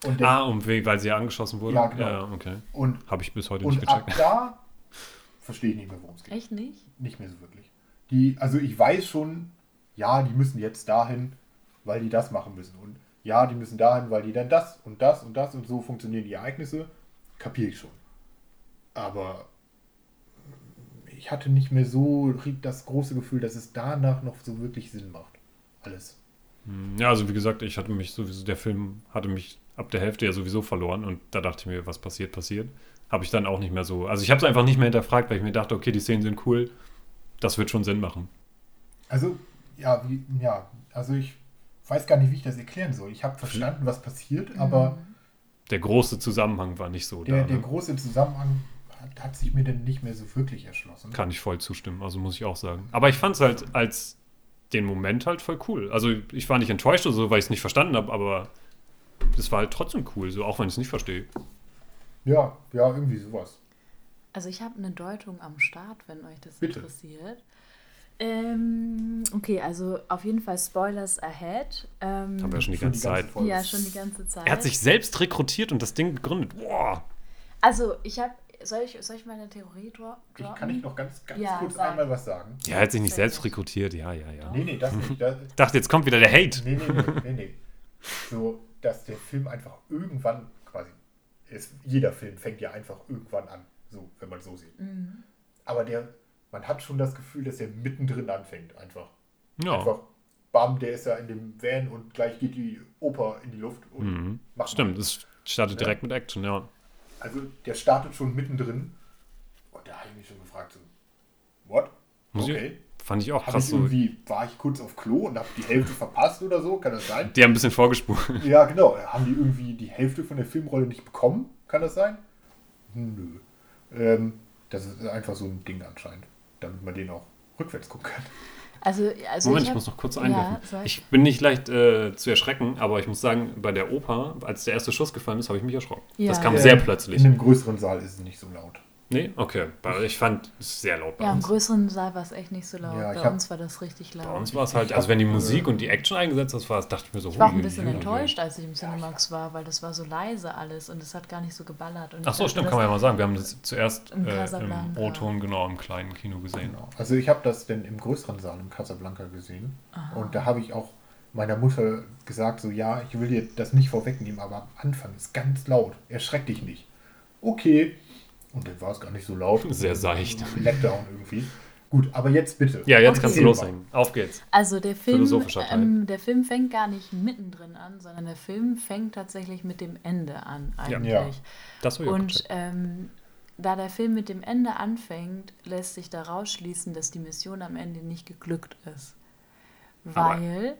Und, Ah, um, we- weil sie ja angeschossen wurde? Ja, genau. ja okay. und, Habe ich bis heute nicht und ab gecheckt. da verstehe ich nicht mehr, worum es geht. Echt nicht? Nicht mehr so wirklich. Die, also ich weiß schon, ja, die müssen jetzt dahin, weil die das machen müssen. Und ja, die müssen dahin, weil die dann das und das und das und so funktionieren die Ereignisse. Kapiere ich schon. Aber ich hatte nicht mehr so das große Gefühl, dass es danach noch so wirklich Sinn macht. Alles. Hm, Ja, also wie gesagt, ich hatte mich sowieso, der Film hatte mich ab der Hälfte ja sowieso verloren und da dachte ich mir, was passiert, passiert. Habe ich dann auch nicht mehr so. Also ich habe es einfach nicht mehr hinterfragt, weil ich mir dachte, okay, die Szenen sind cool, das wird schon Sinn machen. Also, ja, wie, ja, also ich weiß gar nicht, wie ich das erklären soll. Ich habe verstanden, was passiert, aber Der große Zusammenhang war nicht so der, da. der Ne? große Zusammenhang hat, hat sich mir dann nicht mehr so wirklich erschlossen. Kann ich voll zustimmen, also muss ich auch sagen. Aber ich fand es halt als den Moment halt voll cool. Also ich war nicht enttäuscht oder so, weil ich es nicht verstanden habe, aber es war halt trotzdem cool, so auch wenn ich es nicht verstehe. Ja, ja, irgendwie sowas. Also ich habe eine Deutung am Start, wenn euch das Bitte. interessiert. Ähm, okay, also auf jeden Fall Spoilers ahead. Ähm, Haben wir schon die Schon ganze Zeit. Ja, schon die ganze Zeit. Er hat sich selbst rekrutiert und das Ding gegründet. Boah. also ich habe, soll ich, soll ich meine Theorie dro Ich droppen? kann ich noch ganz, ganz Ja, kurz sag. einmal was sagen. Ja, er hat sich nicht selbst rekrutiert. Ja, ja, ja. Nee, nee, das nicht. Das, Ich dachte, jetzt kommt wieder der Hate. nee, nee, nee, nee, nee. So, dass der Film einfach irgendwann quasi. Ist, jeder Film fängt ja einfach irgendwann an. So, wenn man so sieht. Mhm. Aber der, man hat schon das Gefühl, dass er mittendrin anfängt. Einfach. Ja. Einfach, bam, der ist ja in dem Van und gleich geht die Oper in die Luft und Mhm. macht Stimmt, es startet Ja. direkt mit Action, ja. Also der startet schon mittendrin. Und da habe ich mich schon gefragt, so, what? Muss okay. ich, fand ich auch Hab krass ich so. irgendwie, war ich kurz auf Klo und habe die Hälfte verpasst oder so? Kann das sein? Die haben ein bisschen vorgespult. Ja, genau. Haben die irgendwie die Hälfte von der Filmrolle nicht bekommen? Kann das sein? Nö. Ähm, das ist einfach so ein Ding anscheinend, damit man den auch rückwärts gucken kann. Also, also Moment, ich hab- muss noch kurz Ja, einwerfen. sag. ich bin nicht leicht äh, zu erschrecken, aber ich muss sagen, bei der Oper, als der erste Schuss gefallen ist, habe ich mich erschrocken. Ja. Das kam Ja. sehr plötzlich. In einem größeren Saal ist es nicht so laut. Nee? Okay. Ich fand es sehr laut bei Ja, im uns. größeren Saal war es echt nicht so laut. Ja, Bei hab- uns war das richtig laut. Bei uns war es halt, also wenn die Musik und die Action eingesetzt hast, war es, dachte ich mir so, Ich war auch ein bisschen enttäuscht, als ich im Cinemax war, weil das war so leise alles und es hat gar nicht so geballert. Und Ach so, dachte, stimmt, das- kann man ja mal sagen. Wir haben das zuerst Im äh, im. O-Ton, genau, im kleinen Kino gesehen. Genau. Also ich habe das denn im größeren Saal im Casablanca gesehen. Und da habe ich auch meiner Mutter gesagt, so ja, ich will dir das nicht vorwegnehmen, aber am Anfang ist ganz laut. Erschreck dich nicht. Okay. Und dann war es gar nicht so laut. Sehr seicht. Letdown irgendwie. Gut, aber jetzt bitte. Ja, jetzt Okay. kannst du loslegen. Auf geht's. Also der Film, ähm, der Film fängt gar nicht mittendrin an, sondern der Film fängt tatsächlich mit dem Ende an eigentlich. Ja. Das ja Und korrekt. ähm, da der Film mit dem Ende anfängt, lässt sich daraus schließen, dass die Mission am Ende nicht geglückt ist. Aber- Weil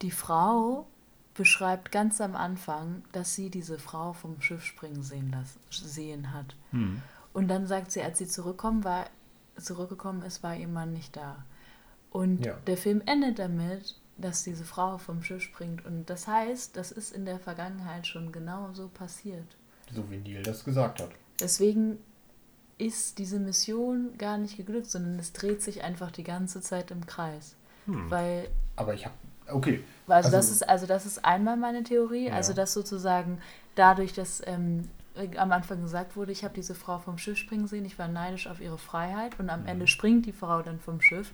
die Frau beschreibt ganz am Anfang, dass sie diese Frau vom Schiff springen sehen, las- sehen hat. Hm. Und dann sagt sie, als sie zurückkommen war, zurückgekommen ist, war ihr Mann nicht da. Und Ja. der Film endet damit, dass diese Frau vom Schiff springt. Und das heißt, das ist in der Vergangenheit schon genau so passiert. So wie Neil das gesagt hat. Deswegen ist diese Mission gar nicht geglückt, sondern es dreht sich einfach die ganze Zeit im Kreis. Hm. Weil, Aber ich habe. Okay. also, Also- das ist, also das ist einmal meine Theorie, Ja. also dass sozusagen dadurch, dass ähm, am Anfang gesagt wurde, ich habe diese Frau vom Schiff springen sehen, ich war neidisch auf ihre Freiheit und Mhm. am Ende springt die Frau dann vom Schiff,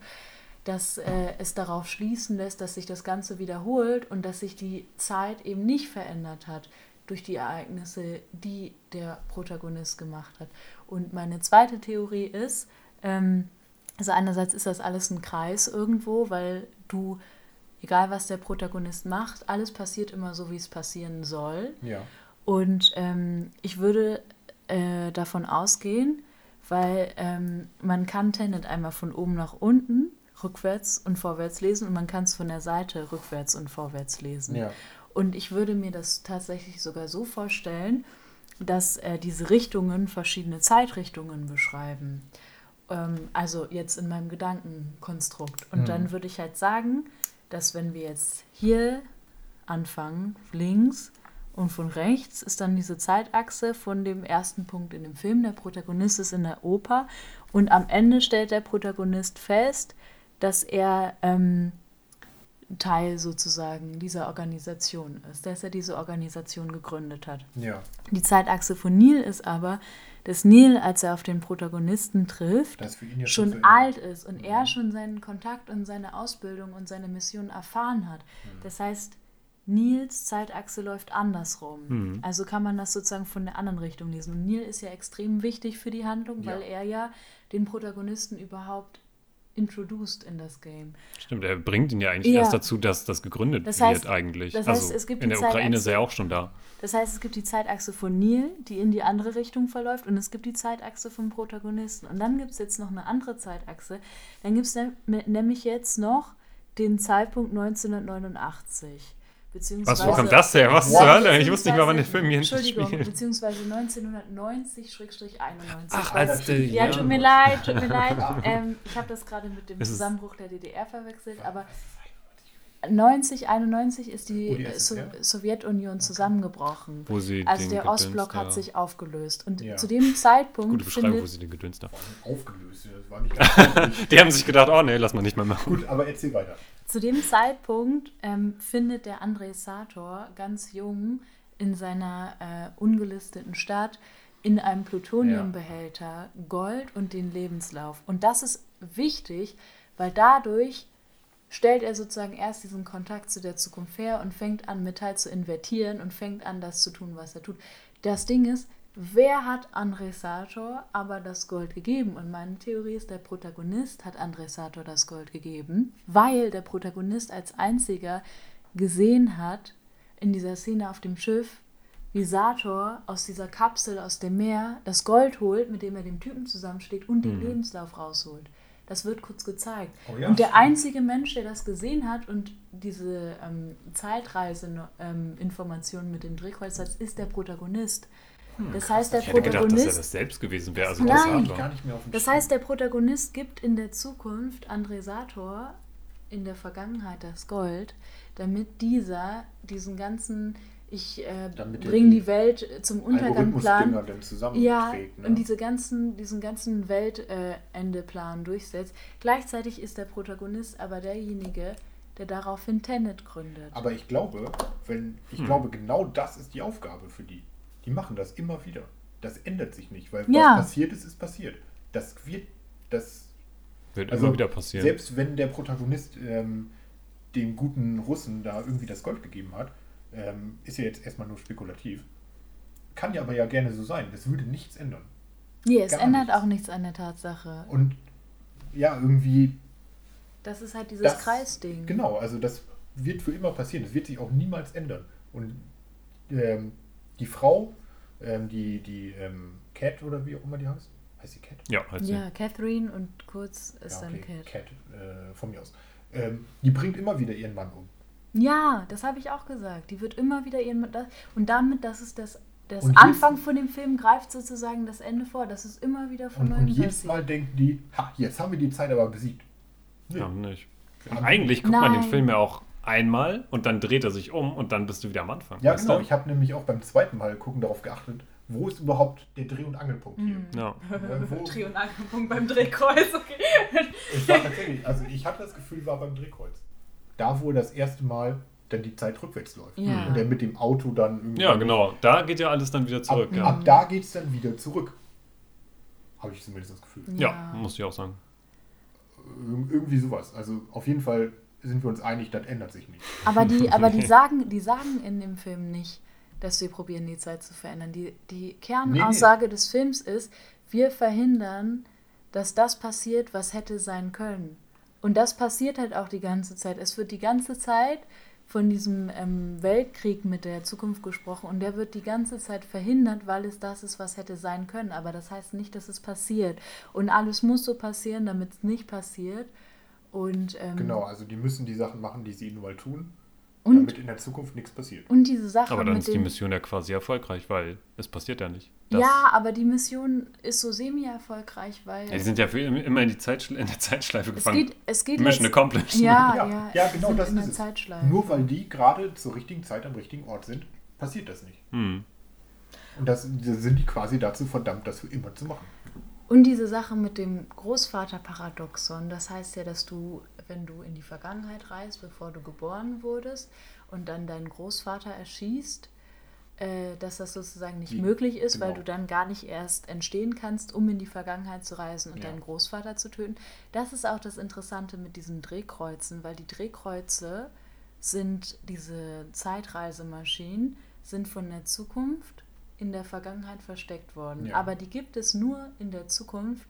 dass äh, es darauf schließen lässt, dass sich das Ganze wiederholt und dass sich die Zeit eben nicht verändert hat durch die Ereignisse, die der Protagonist gemacht hat. Und meine zweite Theorie ist, ähm, also einerseits ist das alles ein Kreis irgendwo, weil du, egal was der Protagonist macht, alles passiert immer so, wie es passieren soll. Ja. Und ähm, ich würde äh, davon ausgehen, weil ähm, man kann Tenet einmal von oben nach unten, rückwärts und vorwärts lesen und man kann es von der Seite rückwärts und vorwärts lesen. Ja. Und ich würde mir das tatsächlich sogar so vorstellen, dass äh, diese Richtungen verschiedene Zeitrichtungen beschreiben. Ähm, also jetzt in meinem Gedankenkonstrukt. Und Mhm. dann würde ich halt sagen, dass wenn wir jetzt hier anfangen, links und von rechts ist dann diese Zeitachse von dem ersten Punkt in dem Film. Der Protagonist ist in der Oper und am Ende stellt der Protagonist fest, dass er ähm, Teil sozusagen dieser Organisation ist, dass er diese Organisation gegründet hat. Ja. Die Zeitachse von Neil ist aber, dass Neil, als er auf den Protagonisten trifft, Das ist für ihn jetzt schon Ende. alt ist und er schon seinen Kontakt und seine Ausbildung und seine Mission erfahren hat. Das heißt, Nils Zeitachse läuft andersrum. Mhm. Also kann man das sozusagen von der anderen Richtung lesen. Und Neil ist ja extrem wichtig für die Handlung, Ja. weil er ja den Protagonisten überhaupt introduced in das Game. Stimmt, er bringt ihn ja eigentlich Ja. erst dazu, dass das gegründet Das heißt- wird eigentlich. das heißt, also es gibt in der Ukraine Zeitachse- ist er auch schon da. Das heißt, es gibt die Zeitachse von Neil, die in die andere Richtung verläuft, und es gibt die Zeitachse vom Protagonisten. Und dann gibt es jetzt noch eine andere Zeitachse. Dann gibt es nämlich jetzt noch den Zeitpunkt 1989. Beziehungsweise, Was, wo kommt das her? Was Ja, zur Hölle? Ich wusste nicht mal, wann der Film hier Entschuldigung, spielt. beziehungsweise 1990-91. Ach, als der, ja, tut mir leid, tut mir leid. Ähm, ich habe das gerade mit dem Zusammenbruch der DDR verwechselt, aber 90, 91 ist die UdSSR? so Sowjetunion zusammengebrochen. Wo sie Also den der Ostblock hat sich aufgelöst. Und Ja. zu dem Zeitpunkt Gute Beschreibung, wo findet, sie den Gedöns da. Aufgelöst. Das war nicht ganz Die haben sich gedacht, oh nee, lass mal nicht mehr machen. Gut, aber erzähl weiter. zu dem Zeitpunkt ähm, findet der Andrei Sator ganz jung in seiner äh, ungelisteten Stadt in einem Plutoniumbehälter Gold und den Lebenslauf. Und das ist wichtig, weil dadurch stellt er sozusagen erst diesen Kontakt zu der Zukunft her und fängt an, Metall zu invertieren und fängt an, das zu tun, was er tut. Das Ding ist, wer hat André Sator aber das Gold gegeben? Und meine Theorie ist, der Protagonist hat André Sator das Gold gegeben, weil der Protagonist als einziger gesehen hat in dieser Szene auf dem Schiff, wie Sator aus dieser Kapsel aus dem Meer das Gold holt, mit dem er dem Typen zusammenschlägt und den Lebenslauf rausholt. Das wird kurz gezeigt. Oh ja, und der stimmt. einzige Mensch, der das gesehen hat und diese ähm, Zeitreise-Informationen mit dem Drehkreuz hat, ist der Protagonist. das heißt, der Ich hätte gedacht, dass er Protagonist. das selbst gewesen wäre. Also Nein. das gar Sator. nicht mehr auf Das heißt, der Protagonist gibt in der Zukunft André Sator in der Vergangenheit das Gold, damit dieser diesen ganzen, ich äh, bringe die die Welt zum Untergang plan. Ja, ne? und diese ganzen, diesen ganzen Weltendeplan durchsetzt. Gleichzeitig ist der Protagonist aber derjenige, der daraufhin Tenet gründet. Aber ich glaube, wenn, ich Hm. glaube, genau das ist die Aufgabe für die. Die machen das immer wieder. Das ändert sich nicht, weil Ja. was passiert ist, ist passiert. Das wird, das, Wird also immer wieder passieren. selbst wenn der Protagonist ähm, dem guten Russen da irgendwie das Gold gegeben hat, ähm, ist ja jetzt erstmal nur spekulativ. Kann ja aber ja gerne so sein. Das würde nichts ändern. nee, es gar ändert nichts. auch nichts an der Tatsache. Und ja, irgendwie Das ist halt dieses das, Kreisding. Genau, also das wird für immer passieren. Das wird sich auch niemals ändern. Und ähm, die Frau, ähm, die, die ähm, Cat oder wie auch immer die heißt, heißt sie Cat? Ja, halt Ja, Catherine und kurz ist Ja, dann okay, Cat. Cat, äh, von mir aus. Ähm, die bringt immer wieder ihren Mann um. Ja, das habe ich auch gesagt. Die wird immer wieder ihren. das- Und damit, das ist das. Das Und Anfang von dem Film greift sozusagen das Ende vor. Das ist immer wieder von Und, neuem und jedes. Mal denken die, ha, jetzt haben wir die Zeit aber besiegt. Nee. Ja, nicht. Ja. Eigentlich guckt man den. Film ja auch einmal und dann dreht er sich um und dann bist du wieder am Anfang. Ja, genau. du? Ich habe nämlich auch beim zweiten Mal gucken darauf geachtet, wo ist überhaupt der Dreh- und Angelpunkt hier. Ja. Äh, wo, Dreh- und Angelpunkt beim Drehkreuz, okay. Es war tatsächlich, also ich hatte das Gefühl, war beim Drehkreuz. Da, wo das erste Mal dann die Zeit rückwärts läuft. Ja. Und er mit dem Auto dann irgendwie. ja, genau. Da geht ja alles dann wieder Ab, zurück. ja. ab da geht es dann wieder zurück. Habe ich zumindest das Gefühl. ja, muss ich auch sagen. Ir irgendwie sowas. Also auf jeden Fall sind wir uns einig, das ändert sich nicht. Aber die, aber die sagen, die sagen in dem Film nicht, dass wir probieren, die Zeit zu verändern. Die, die Kernaussage des Films ist, wir verhindern, dass das passiert, was hätte sein können. Und das passiert halt auch die ganze Zeit. Es wird die ganze Zeit von diesem ähm, Weltkrieg mit der Zukunft gesprochen und der wird die ganze Zeit verhindert, weil es das ist, was hätte sein können. Aber das heißt nicht, dass es passiert. Und alles muss so passieren, damit es nicht passiert. Und, ähm, Genau, also die müssen die Sachen machen, die sie nun mal tun, und, damit in der Zukunft nichts passiert. und diese Sache Aber dann mit ist die Mission ja quasi erfolgreich, weil es passiert ja nicht. Das- Ja, aber die Mission ist so semi-erfolgreich, weil Ja, die sind ja für immer in, die Zeitschle in der Zeitschleife es gefangen. geht, es geht Mission letzt- accomplished. Ja, Ja, ja, ja, genau das in der ist es. Zeitschleife. Nur weil die gerade zur richtigen Zeit am richtigen Ort sind, passiert das nicht. Hm. Und das sind die quasi dazu verdammt, das für immer zu machen. Und diese Sache mit dem Großvaterparadoxon, das heißt ja, dass du, wenn du in die Vergangenheit reist, bevor du geboren wurdest und dann deinen Großvater erschießt, äh, dass das sozusagen nicht Wie? möglich ist, weil Genau. du dann gar nicht erst entstehen kannst, um in die Vergangenheit zu reisen und Ja. deinen Großvater zu töten. Das ist auch das Interessante mit diesen Drehkreuzen, weil die Drehkreuze sind diese Zeitreisemaschinen, sind von der Zukunft in der Vergangenheit versteckt worden. Ja. Aber die gibt es nur in der Zukunft,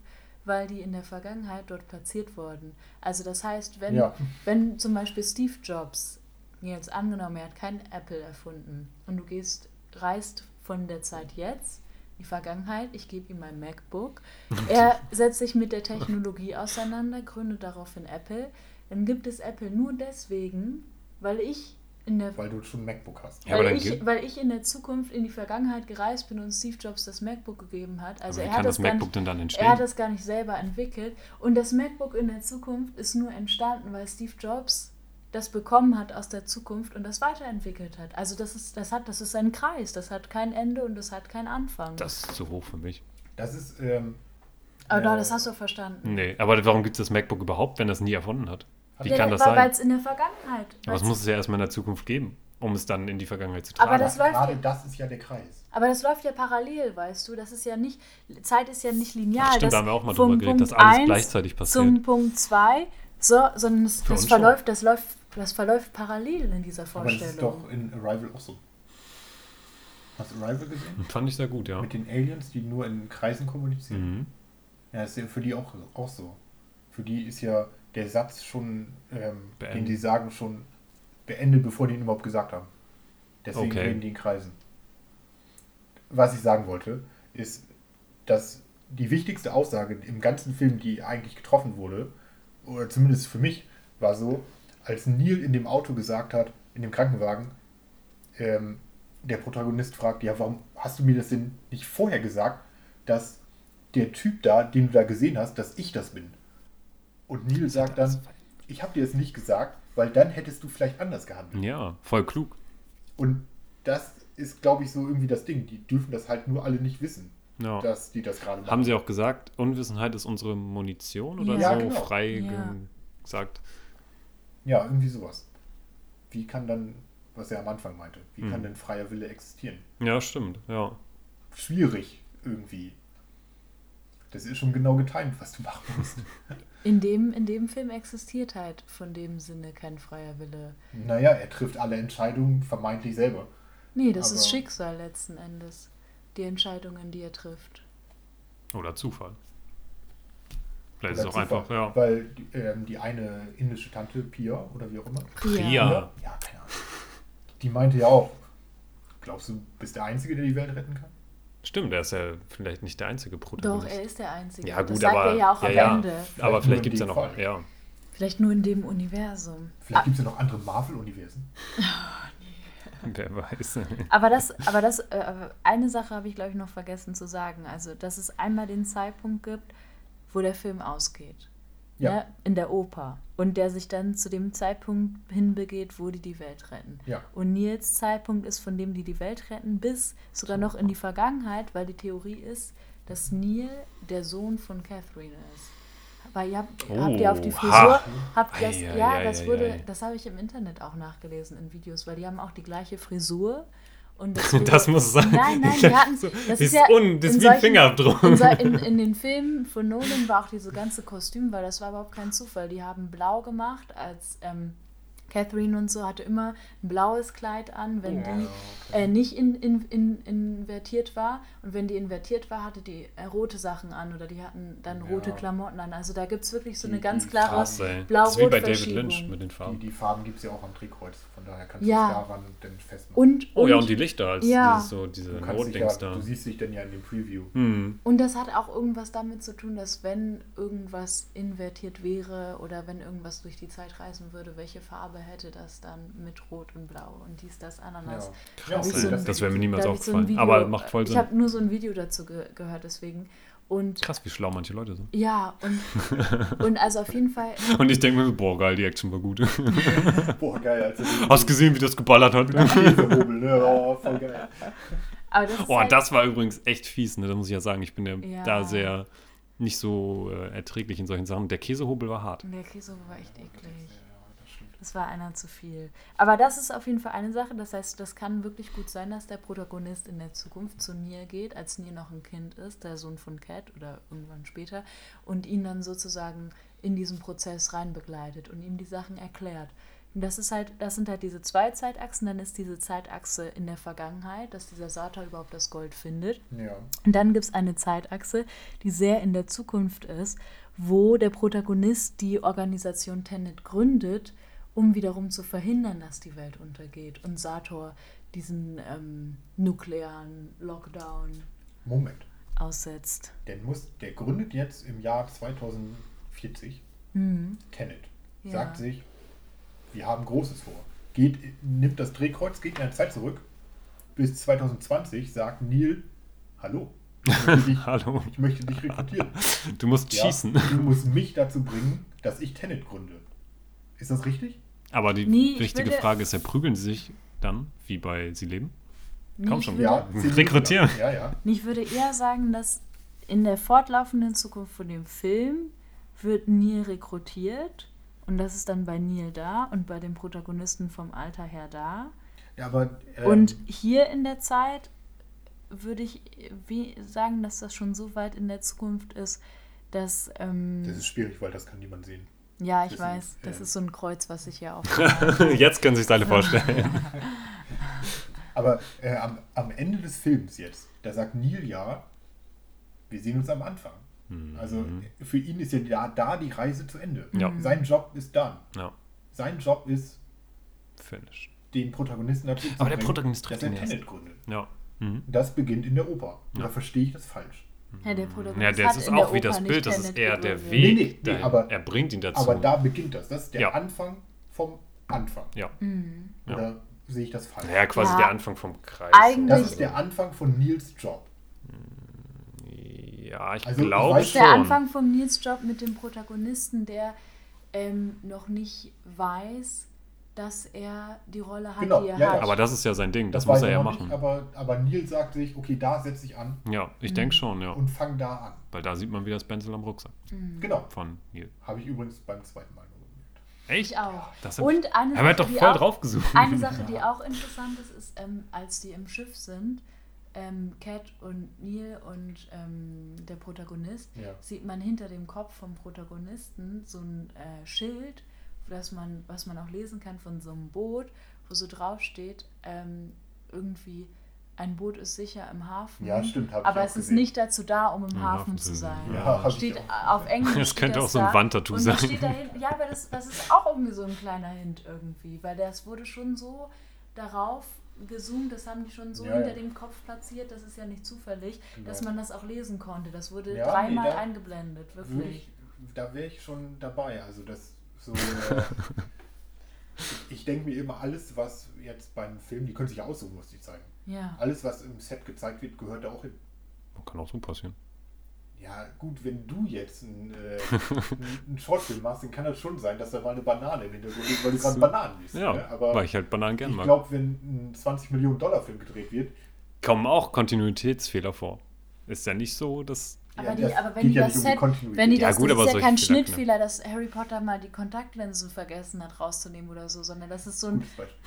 weil die in der Vergangenheit dort platziert wurden. Also das heißt, wenn, Ja. wenn zum Beispiel Steve Jobs, jetzt angenommen, er hat kein Apple erfunden und du gehst, reist von der Zeit jetzt in die Vergangenheit, ich gebe ihm mein MacBook, er setzt sich mit der Technologie auseinander, gründet daraufhin Apple, dann gibt es Apple nur deswegen, weil ich der Weil du schon ein MacBook hast. Ja, aber weil, ich, weil ich in der Zukunft in die Vergangenheit gereist bin und Steve Jobs das MacBook gegeben hat. Also Aber wie er kann hat das MacBook nicht, denn dann entstehen? Er hat das gar nicht selber entwickelt. Und das MacBook in der Zukunft ist nur entstanden, weil Steve Jobs das bekommen hat aus der Zukunft und das weiterentwickelt hat. Also das ist, das hat, das ist ein Kreis, das hat kein Ende und das hat keinen Anfang. Das ist zu hoch für mich. Das ist, ähm, Aber äh, das hast du verstanden. Nee, aber warum gibt es das MacBook überhaupt, wenn das nie erfunden hat? Wie Ja, kann das weil sein? es in der Vergangenheit. Aber es muss es ja erstmal in der Zukunft geben, um es dann in die Vergangenheit zu tragen. Aber das läuft gerade ja- das ist ja der Kreis. Aber das läuft ja parallel, weißt du. Das ist ja nicht, Zeit ist ja nicht linear. Ach, stimmt, da haben wir auch mal drüber geredet, dass alles gleichzeitig passiert. Zum Punkt 2, so, sondern es, das, verläuft, das, läuft, das verläuft parallel in dieser Aber das ist Vorstellung. doch in Arrival auch so. Hast du Arrival gesehen? Fand ich sehr gut, ja. Mit den Aliens, die nur in Kreisen kommunizieren? Mhm. Ja, ist ja für die auch, auch so. Für die ist ja der Satz schon, ähm, den die sagen, schon beendet, bevor die ihn überhaupt gesagt haben. Deswegen Okay. reden die in Kreisen. Was ich sagen wollte, ist, dass die wichtigste Aussage im ganzen Film, die eigentlich getroffen wurde, oder zumindest für mich, war so, als Neil in dem Auto gesagt hat, in dem Krankenwagen, ähm, der Protagonist fragt, ja, warum hast du mir das denn nicht vorher gesagt, dass der Typ da, den du da gesehen hast, dass ich das bin? Und Neil sagt dann, ich habe dir das nicht gesagt, weil dann hättest du vielleicht anders gehandelt. Ja, voll klug. Und das ist, glaube ich, so irgendwie das Ding. Die dürfen das halt nur alle nicht wissen, Ja. dass die das gerade machen. Haben sie auch gesagt, Unwissenheit ist unsere Munition oder Ja, so genau. frei Ja. ge- gesagt? Ja, irgendwie sowas. Wie kann dann, was er am Anfang meinte, wie Hm. kann denn freier Wille existieren? Ja, stimmt, ja. Schwierig irgendwie. Das ist schon genau getimt, was du machen musst. In dem, in dem Film existiert halt von dem Sinne kein freier Wille. naja, er trifft alle Entscheidungen vermeintlich selber. Nee, das ist Aber- Schicksal letzten Endes. Die Entscheidungen, die er trifft. Oder Zufall. Vielleicht ist Oder es auch Zufall. einfach, ja. Weil die, ähm, die eine indische Tante, Pia oder wie auch immer, Pia. Ja, keine Ahnung, die meinte ja auch, glaubst du, bist der Einzige, der die Welt retten kann? Stimmt, er ist ja vielleicht nicht der einzige Doch, Protagonist. er ist der Einzige. Ja, das gut, sagt aber. er ja auch am ja, Ende. Aber Vielleicht gibt es ja noch. Fall. Ja. Vielleicht nur in dem Universum. Vielleicht gibt es ja noch andere Marvel-Universen. Wer weiß. Aber das, aber das, äh, eine Sache habe ich, glaube ich, noch vergessen zu sagen. Also, dass es einmal den Zeitpunkt gibt, wo der Film ausgeht. Ja. Ne? In der Oper. Und der sich dann zu dem Zeitpunkt hinbegeht, wo die die Welt retten. Ja. Und Nils Zeitpunkt ist von dem, die die Welt retten, bis sogar noch in die Vergangenheit, weil die Theorie ist, dass Neil der Sohn von Catherine ist. Weil ihr habt, Oh, habt ihr auf die ha. Frisur, habt das, Ei, ja, ei, das ei, wurde, das habe ich im Internet auch nachgelesen in Videos, weil die haben auch die gleiche Frisur. Und Das muss sein. Nein, nein, die hatten, das das ist ja un, das in ist wie ein Fingerabdruck. in, in den Filmen von Nolan war auch diese ganze Kostüm, weil das war überhaupt kein Zufall. Die haben blau gemacht, als ähm, Catherine und so hatte immer ein blaues Kleid an, wenn Ja, die äh, nicht in, in, in, invertiert war. Und wenn die invertiert war, hatte die äh, rote Sachen an oder die hatten dann Ja. rote Klamotten an. Also da gibt es wirklich so Die- eine ganz die klare ist wie bei David. Lynch mit den Die, Farben. die Farben gibt es ja auch am Drehkreuz, von daher kannst Ja. du es daran dann festmachen. Und, Oh ja, und die Lichter als Ja. dieses, so diese Notdings da. du siehst dich dann ja in dem Preview. Hm. Und das hat auch irgendwas damit zu tun, dass wenn irgendwas invertiert wäre oder wenn irgendwas durch die Zeit reisen würde, welche Farbe hätte das dann mit Rot und Blau und dies, das, Ananas. Ja, Krass, ich so ein- das wäre mir niemals ich so aufgefallen. Video- Aber macht voll Ich Sinn. habe nur so ein Video dazu ge gehört, deswegen. Und Krass, wie schlau manche Leute sind. ja, und, und also auf jeden Fall, Und ich denke mir, so, boah, geil, die Action war gut. Boah, geil, als den Hast gesehen, wie das geballert hat? Käsehobel, ne? Oh, voll geil. aber das Oh, halt, das war übrigens echt fies, ne? Da muss ich ja sagen, ich bin ja, Ja. da sehr nicht so äh, erträglich in solchen Sachen. Der Käsehobel war hart. der Käse war echt eklig. Das war einer zu viel. Aber das ist auf jeden Fall eine Sache. Das heißt, das kann wirklich gut sein, dass der Protagonist in der Zukunft zu Nier geht, als Nier noch ein Kind ist, der Sohn von Cat oder irgendwann später, und ihn dann sozusagen in diesen Prozess rein begleitet und ihm die Sachen erklärt. Und das ist halt, das sind halt diese zwei Zeitachsen. Dann ist diese Zeitachse in der Vergangenheit, dass dieser Sata überhaupt das Gold findet. Ja. Und dann gibt es eine Zeitachse, die sehr in der Zukunft ist, wo der Protagonist die Organisation Tenet gründet, um wiederum zu verhindern, dass die Welt untergeht und Sator diesen ähm, nuklearen Lockdown Moment. aussetzt. Der, muss, der gründet jetzt im Jahr 2040 Mhm. Tenet. Ja. Sagt sich, wir haben Großes vor. Geht, nimmt das Drehkreuz, geht in der Zeit zurück. Bis 2020 sagt Neil, hallo, ich möchte dich, Hallo. ich möchte dich rekrutieren. Du musst Ja, schießen. Du musst mich dazu bringen, dass ich Tenet gründe. Ist das richtig? Aber die Nee, ich wichtige würde- Frage ist ja, prügeln sie sich dann, wie bei Sie leben? Nee, Komm schon. würde, Ja, Rekrutieren. Ja, ja. Ich würde eher sagen, dass in der fortlaufenden Zukunft von dem Film wird Neil rekrutiert und das ist dann bei Neil da und bei dem Protagonisten vom Alter her da. ja aber, ähm, Und hier in der Zeit würde ich wie sagen, dass das schon so weit in der Zukunft ist, dass. Ähm, das ist schwierig, weil das kann niemand sehen. Ja, ich das weiß, ist, das ähm, ist so ein Kreuz, was ich ja auch. Jetzt können sich alle vorstellen. Aber äh, am, am Ende des Films jetzt, da sagt Neil ja, wir sehen uns am Anfang. Also äh, für ihn ist ja da, da die Reise zu Ende. Ja. Sein Job ist dann. ja, Sein Job ist, finish. den Protagonisten dazu zu Aber der bringen, Protagonist dass trifft er ihn erst. Tenet gründet. Ja. Mhm. Das beginnt in der Oper. Oder verstehe ich das falsch? Ja, der Protagonist Ja, das hat ist in der auch wie Oper das Bild, das ist eher der. Weg. Nee, nee, nee, aber- er bringt ihn dazu. Aber da beginnt das. Das ist der Ja. Anfang vom Anfang. ja. Ja. Oder sehe ich das falsch? ja, quasi Ja. der Anfang vom Kreis. Eigentlich- Das ist der Anfang von Nils Job. Ja, ich Also, glaube weiß- Das ist schon. der Anfang von Nils Job mit dem Protagonisten, der ähm, noch nicht weiß, dass er die Rolle hat, Genau, die er ja, ja. hat. Aber das ist ja sein Ding, das, Das, muss er ja machen. Nicht, aber, aber Nils sagt sich, okay, da setze ich an ja, ich denke schon, ja. und fang da an. Weil da sieht man wieder das Benzel am Rucksack Genau. von Neil. Habe ich übrigens beim zweiten Mal nur gemerkt. Echt? ich auch. Das Und eine Er hat Sache, doch die voll auch, drauf gesucht. Eine Sache, die auch interessant ist, ist, ähm, als die im Schiff sind, ähm, Cat und Neil und ähm, der Protagonist, Ja. sieht man hinter dem Kopf vom Protagonisten so ein äh, Schild, das man, was man auch lesen kann von so einem Boot, wo so drauf steht, ähm, irgendwie ein Boot ist sicher im Hafen. Ja, stimmt, hab ich Aber auch es ist gesehen. nicht dazu da, um im Im Hafen, Hafen zu sein. Ja, steht auf Englisch. Das könnte auch so ein. Wandtattoo sein. Steht dahin, ja, aber das, das ist auch irgendwie so ein kleiner Hint irgendwie, weil das wurde schon so darauf gezoomt, das haben die schon so Ja, hinter ja. dem Kopf platziert, das ist ja nicht zufällig, Genau. dass man das auch lesen konnte. Das wurde Ja, dreimal nee, da eingeblendet, wirklich. ich, da wäre ich schon dabei. Also das so. Äh, ich denke mir immer, alles, was jetzt beim Film, die können sich ja aussuchen, was die zeigen. Ja. Alles, was im Set gezeigt wird, gehört da auch hin. Kann auch so passieren. Ja, gut, wenn du jetzt einen, äh, einen- Shortfilm machst, dann kann das schon sein, dass da mal eine Banane im Hintergrund ist, weil du gerade Bananen liest. Ja, ne? Aber weil ich halt Bananen gern ich mag. glaube, wenn ein 20 Millionen Dollar Film gedreht wird, Kommen auch Kontinuitätsfehler vor. Ist ja nicht so, dass. Aber, ja, die, aber wenn die ja das um Set, Kontinuität. wenn die Ja, das, gut, das ist ja kein Fehler, Schnittfehler, dass Harry Potter mal die Kontaktlinsen vergessen hat rauszunehmen oder so, sondern das ist so ein,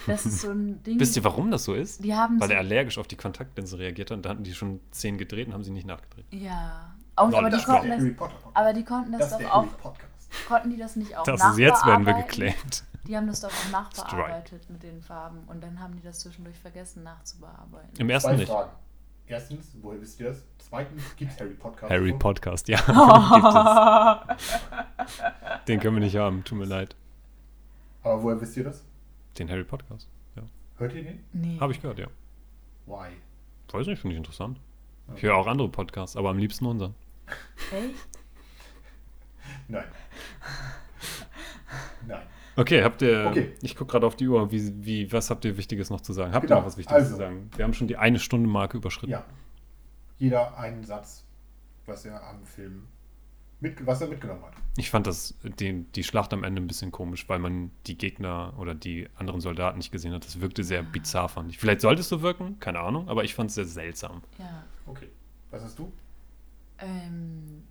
das ist so ein Ding. Wisst ihr, warum das so ist? Die haben Weil so, er allergisch auf die Kontaktlinsen reagiert hat und da hatten die schon zehn gedreht und haben sie nicht nachgedreht. ja. Und, aber, die konnten das, aber die konnten das, das doch auch, konnten die das nicht auch Das ist jetzt werden wir geclaimed. Die haben das doch auch nachbearbeitet mit den Farben und dann haben die das zwischendurch vergessen nachzubearbeiten. Im ersten Zwei nicht. Fragen. Erstens, woher wisst ihr das? Zweitens, gibt es Harry Podcast? Harry schon? Podcast, ja. es. Den können wir nicht haben, tut mir leid. Aber woher wisst ihr das? Den Harry Podcast. Ja. Hört ihr den? Nee. Habe ich gehört, ja. Why? Weiß nicht, finde ich interessant. Ich höre auch andere Podcasts, aber am liebsten unseren. Echt? Nein. Nein. Okay, habt ihr. Okay. Ich gucke gerade auf die Uhr. Wie, wie, was habt ihr Wichtiges noch zu sagen? Habt ihr Genau, noch was Wichtiges also. zu sagen? Wir haben schon die eine Stunde Marke überschritten. Ja. Jeder einen Satz, was er am Film mit, was er mitgenommen hat. Ich fand das, die, die Schlacht am Ende ein bisschen komisch, weil man die Gegner oder die anderen Soldaten nicht gesehen hat. Das wirkte sehr bizarr, fand ich. Vielleicht sollte es so wirken, keine Ahnung, aber ich fand es sehr seltsam. Ja. Okay. Was hast du? Ähm,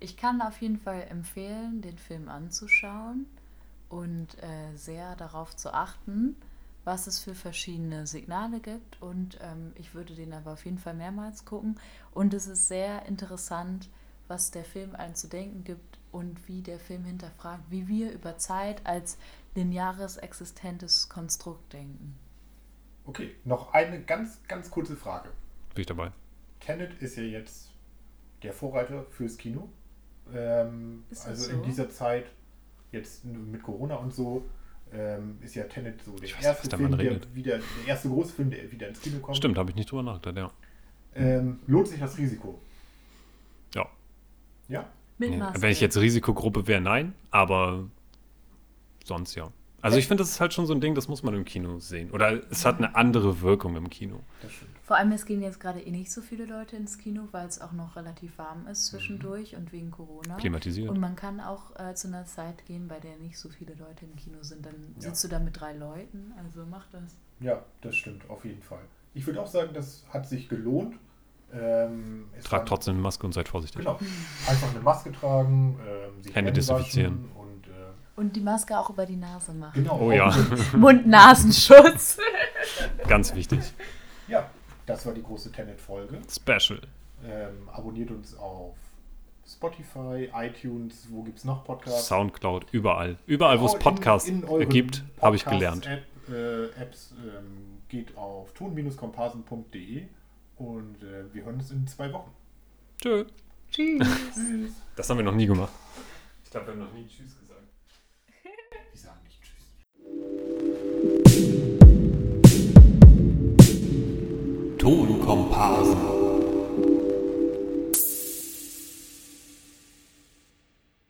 ich kann auf jeden Fall empfehlen, den Film anzuschauen und äh, sehr darauf zu achten, was es für verschiedene Signale gibt. Und ähm, ich würde den aber auf jeden Fall mehrmals gucken. Und es ist sehr interessant, was der Film einem zu denken gibt und wie der Film hinterfragt, wie wir über Zeit als lineares existentes Konstrukt denken. Okay. Noch eine ganz, ganz kurze Frage. Bin ich dabei. Tenet ist ja jetzt der Vorreiter fürs Kino. Ähm, also so? in dieser Zeit, jetzt mit Corona und so, ähm, ist ja Tenet so der Ich weiß erste Film, der wieder, der erste große Film, der wieder ins Kino kommt. Stimmt, habe ich nicht drüber nachgedacht, ja. Ähm, lohnt sich das Risiko? Ja. Ja? Mit Nee. Wenn ich jetzt Risikogruppe wäre, nein, aber sonst ja. Also ich finde, das ist halt schon so ein Ding, das muss man im Kino sehen. Oder es hat eine andere Wirkung im Kino. Das stimmt. Vor allem, es gehen jetzt gerade eh nicht so viele Leute ins Kino, weil es auch noch relativ warm ist zwischendurch und wegen Corona. Klimatisiert. Und man kann auch äh, zu einer Zeit gehen, bei der nicht so viele Leute im Kino sind. Dann Ja. sitzt du da mit drei Leuten, also mach das. Ja, das stimmt, auf jeden Fall. Ich würde auch sagen, das hat sich gelohnt. Ähm, Tragt trotzdem eine Maske und seid vorsichtig. Genau. Einfach eine Maske tragen, ähm, sich Hände Hände desinfizieren. Und, Und die Maske auch über die Nase machen. genau. Oh ja. Mund-Nasenschutz. Ganz wichtig. Ja, das war die große Tenet-Folge. Special. Ähm, abonniert uns auf Spotify, iTunes, wo gibt es noch Podcasts? Soundcloud, überall. Überall, wo es in- Podcasts gibt, habe ich gelernt. App, äh, Apps ähm, geht auf ton-komparsen.de und äh, wir hören uns in zwei Wochen. Tschö. Tschüss. Tschüss. Das haben wir noch nie gemacht. Ich glaube, wir haben noch nie Tschüss gesagt. Tonkomparsen.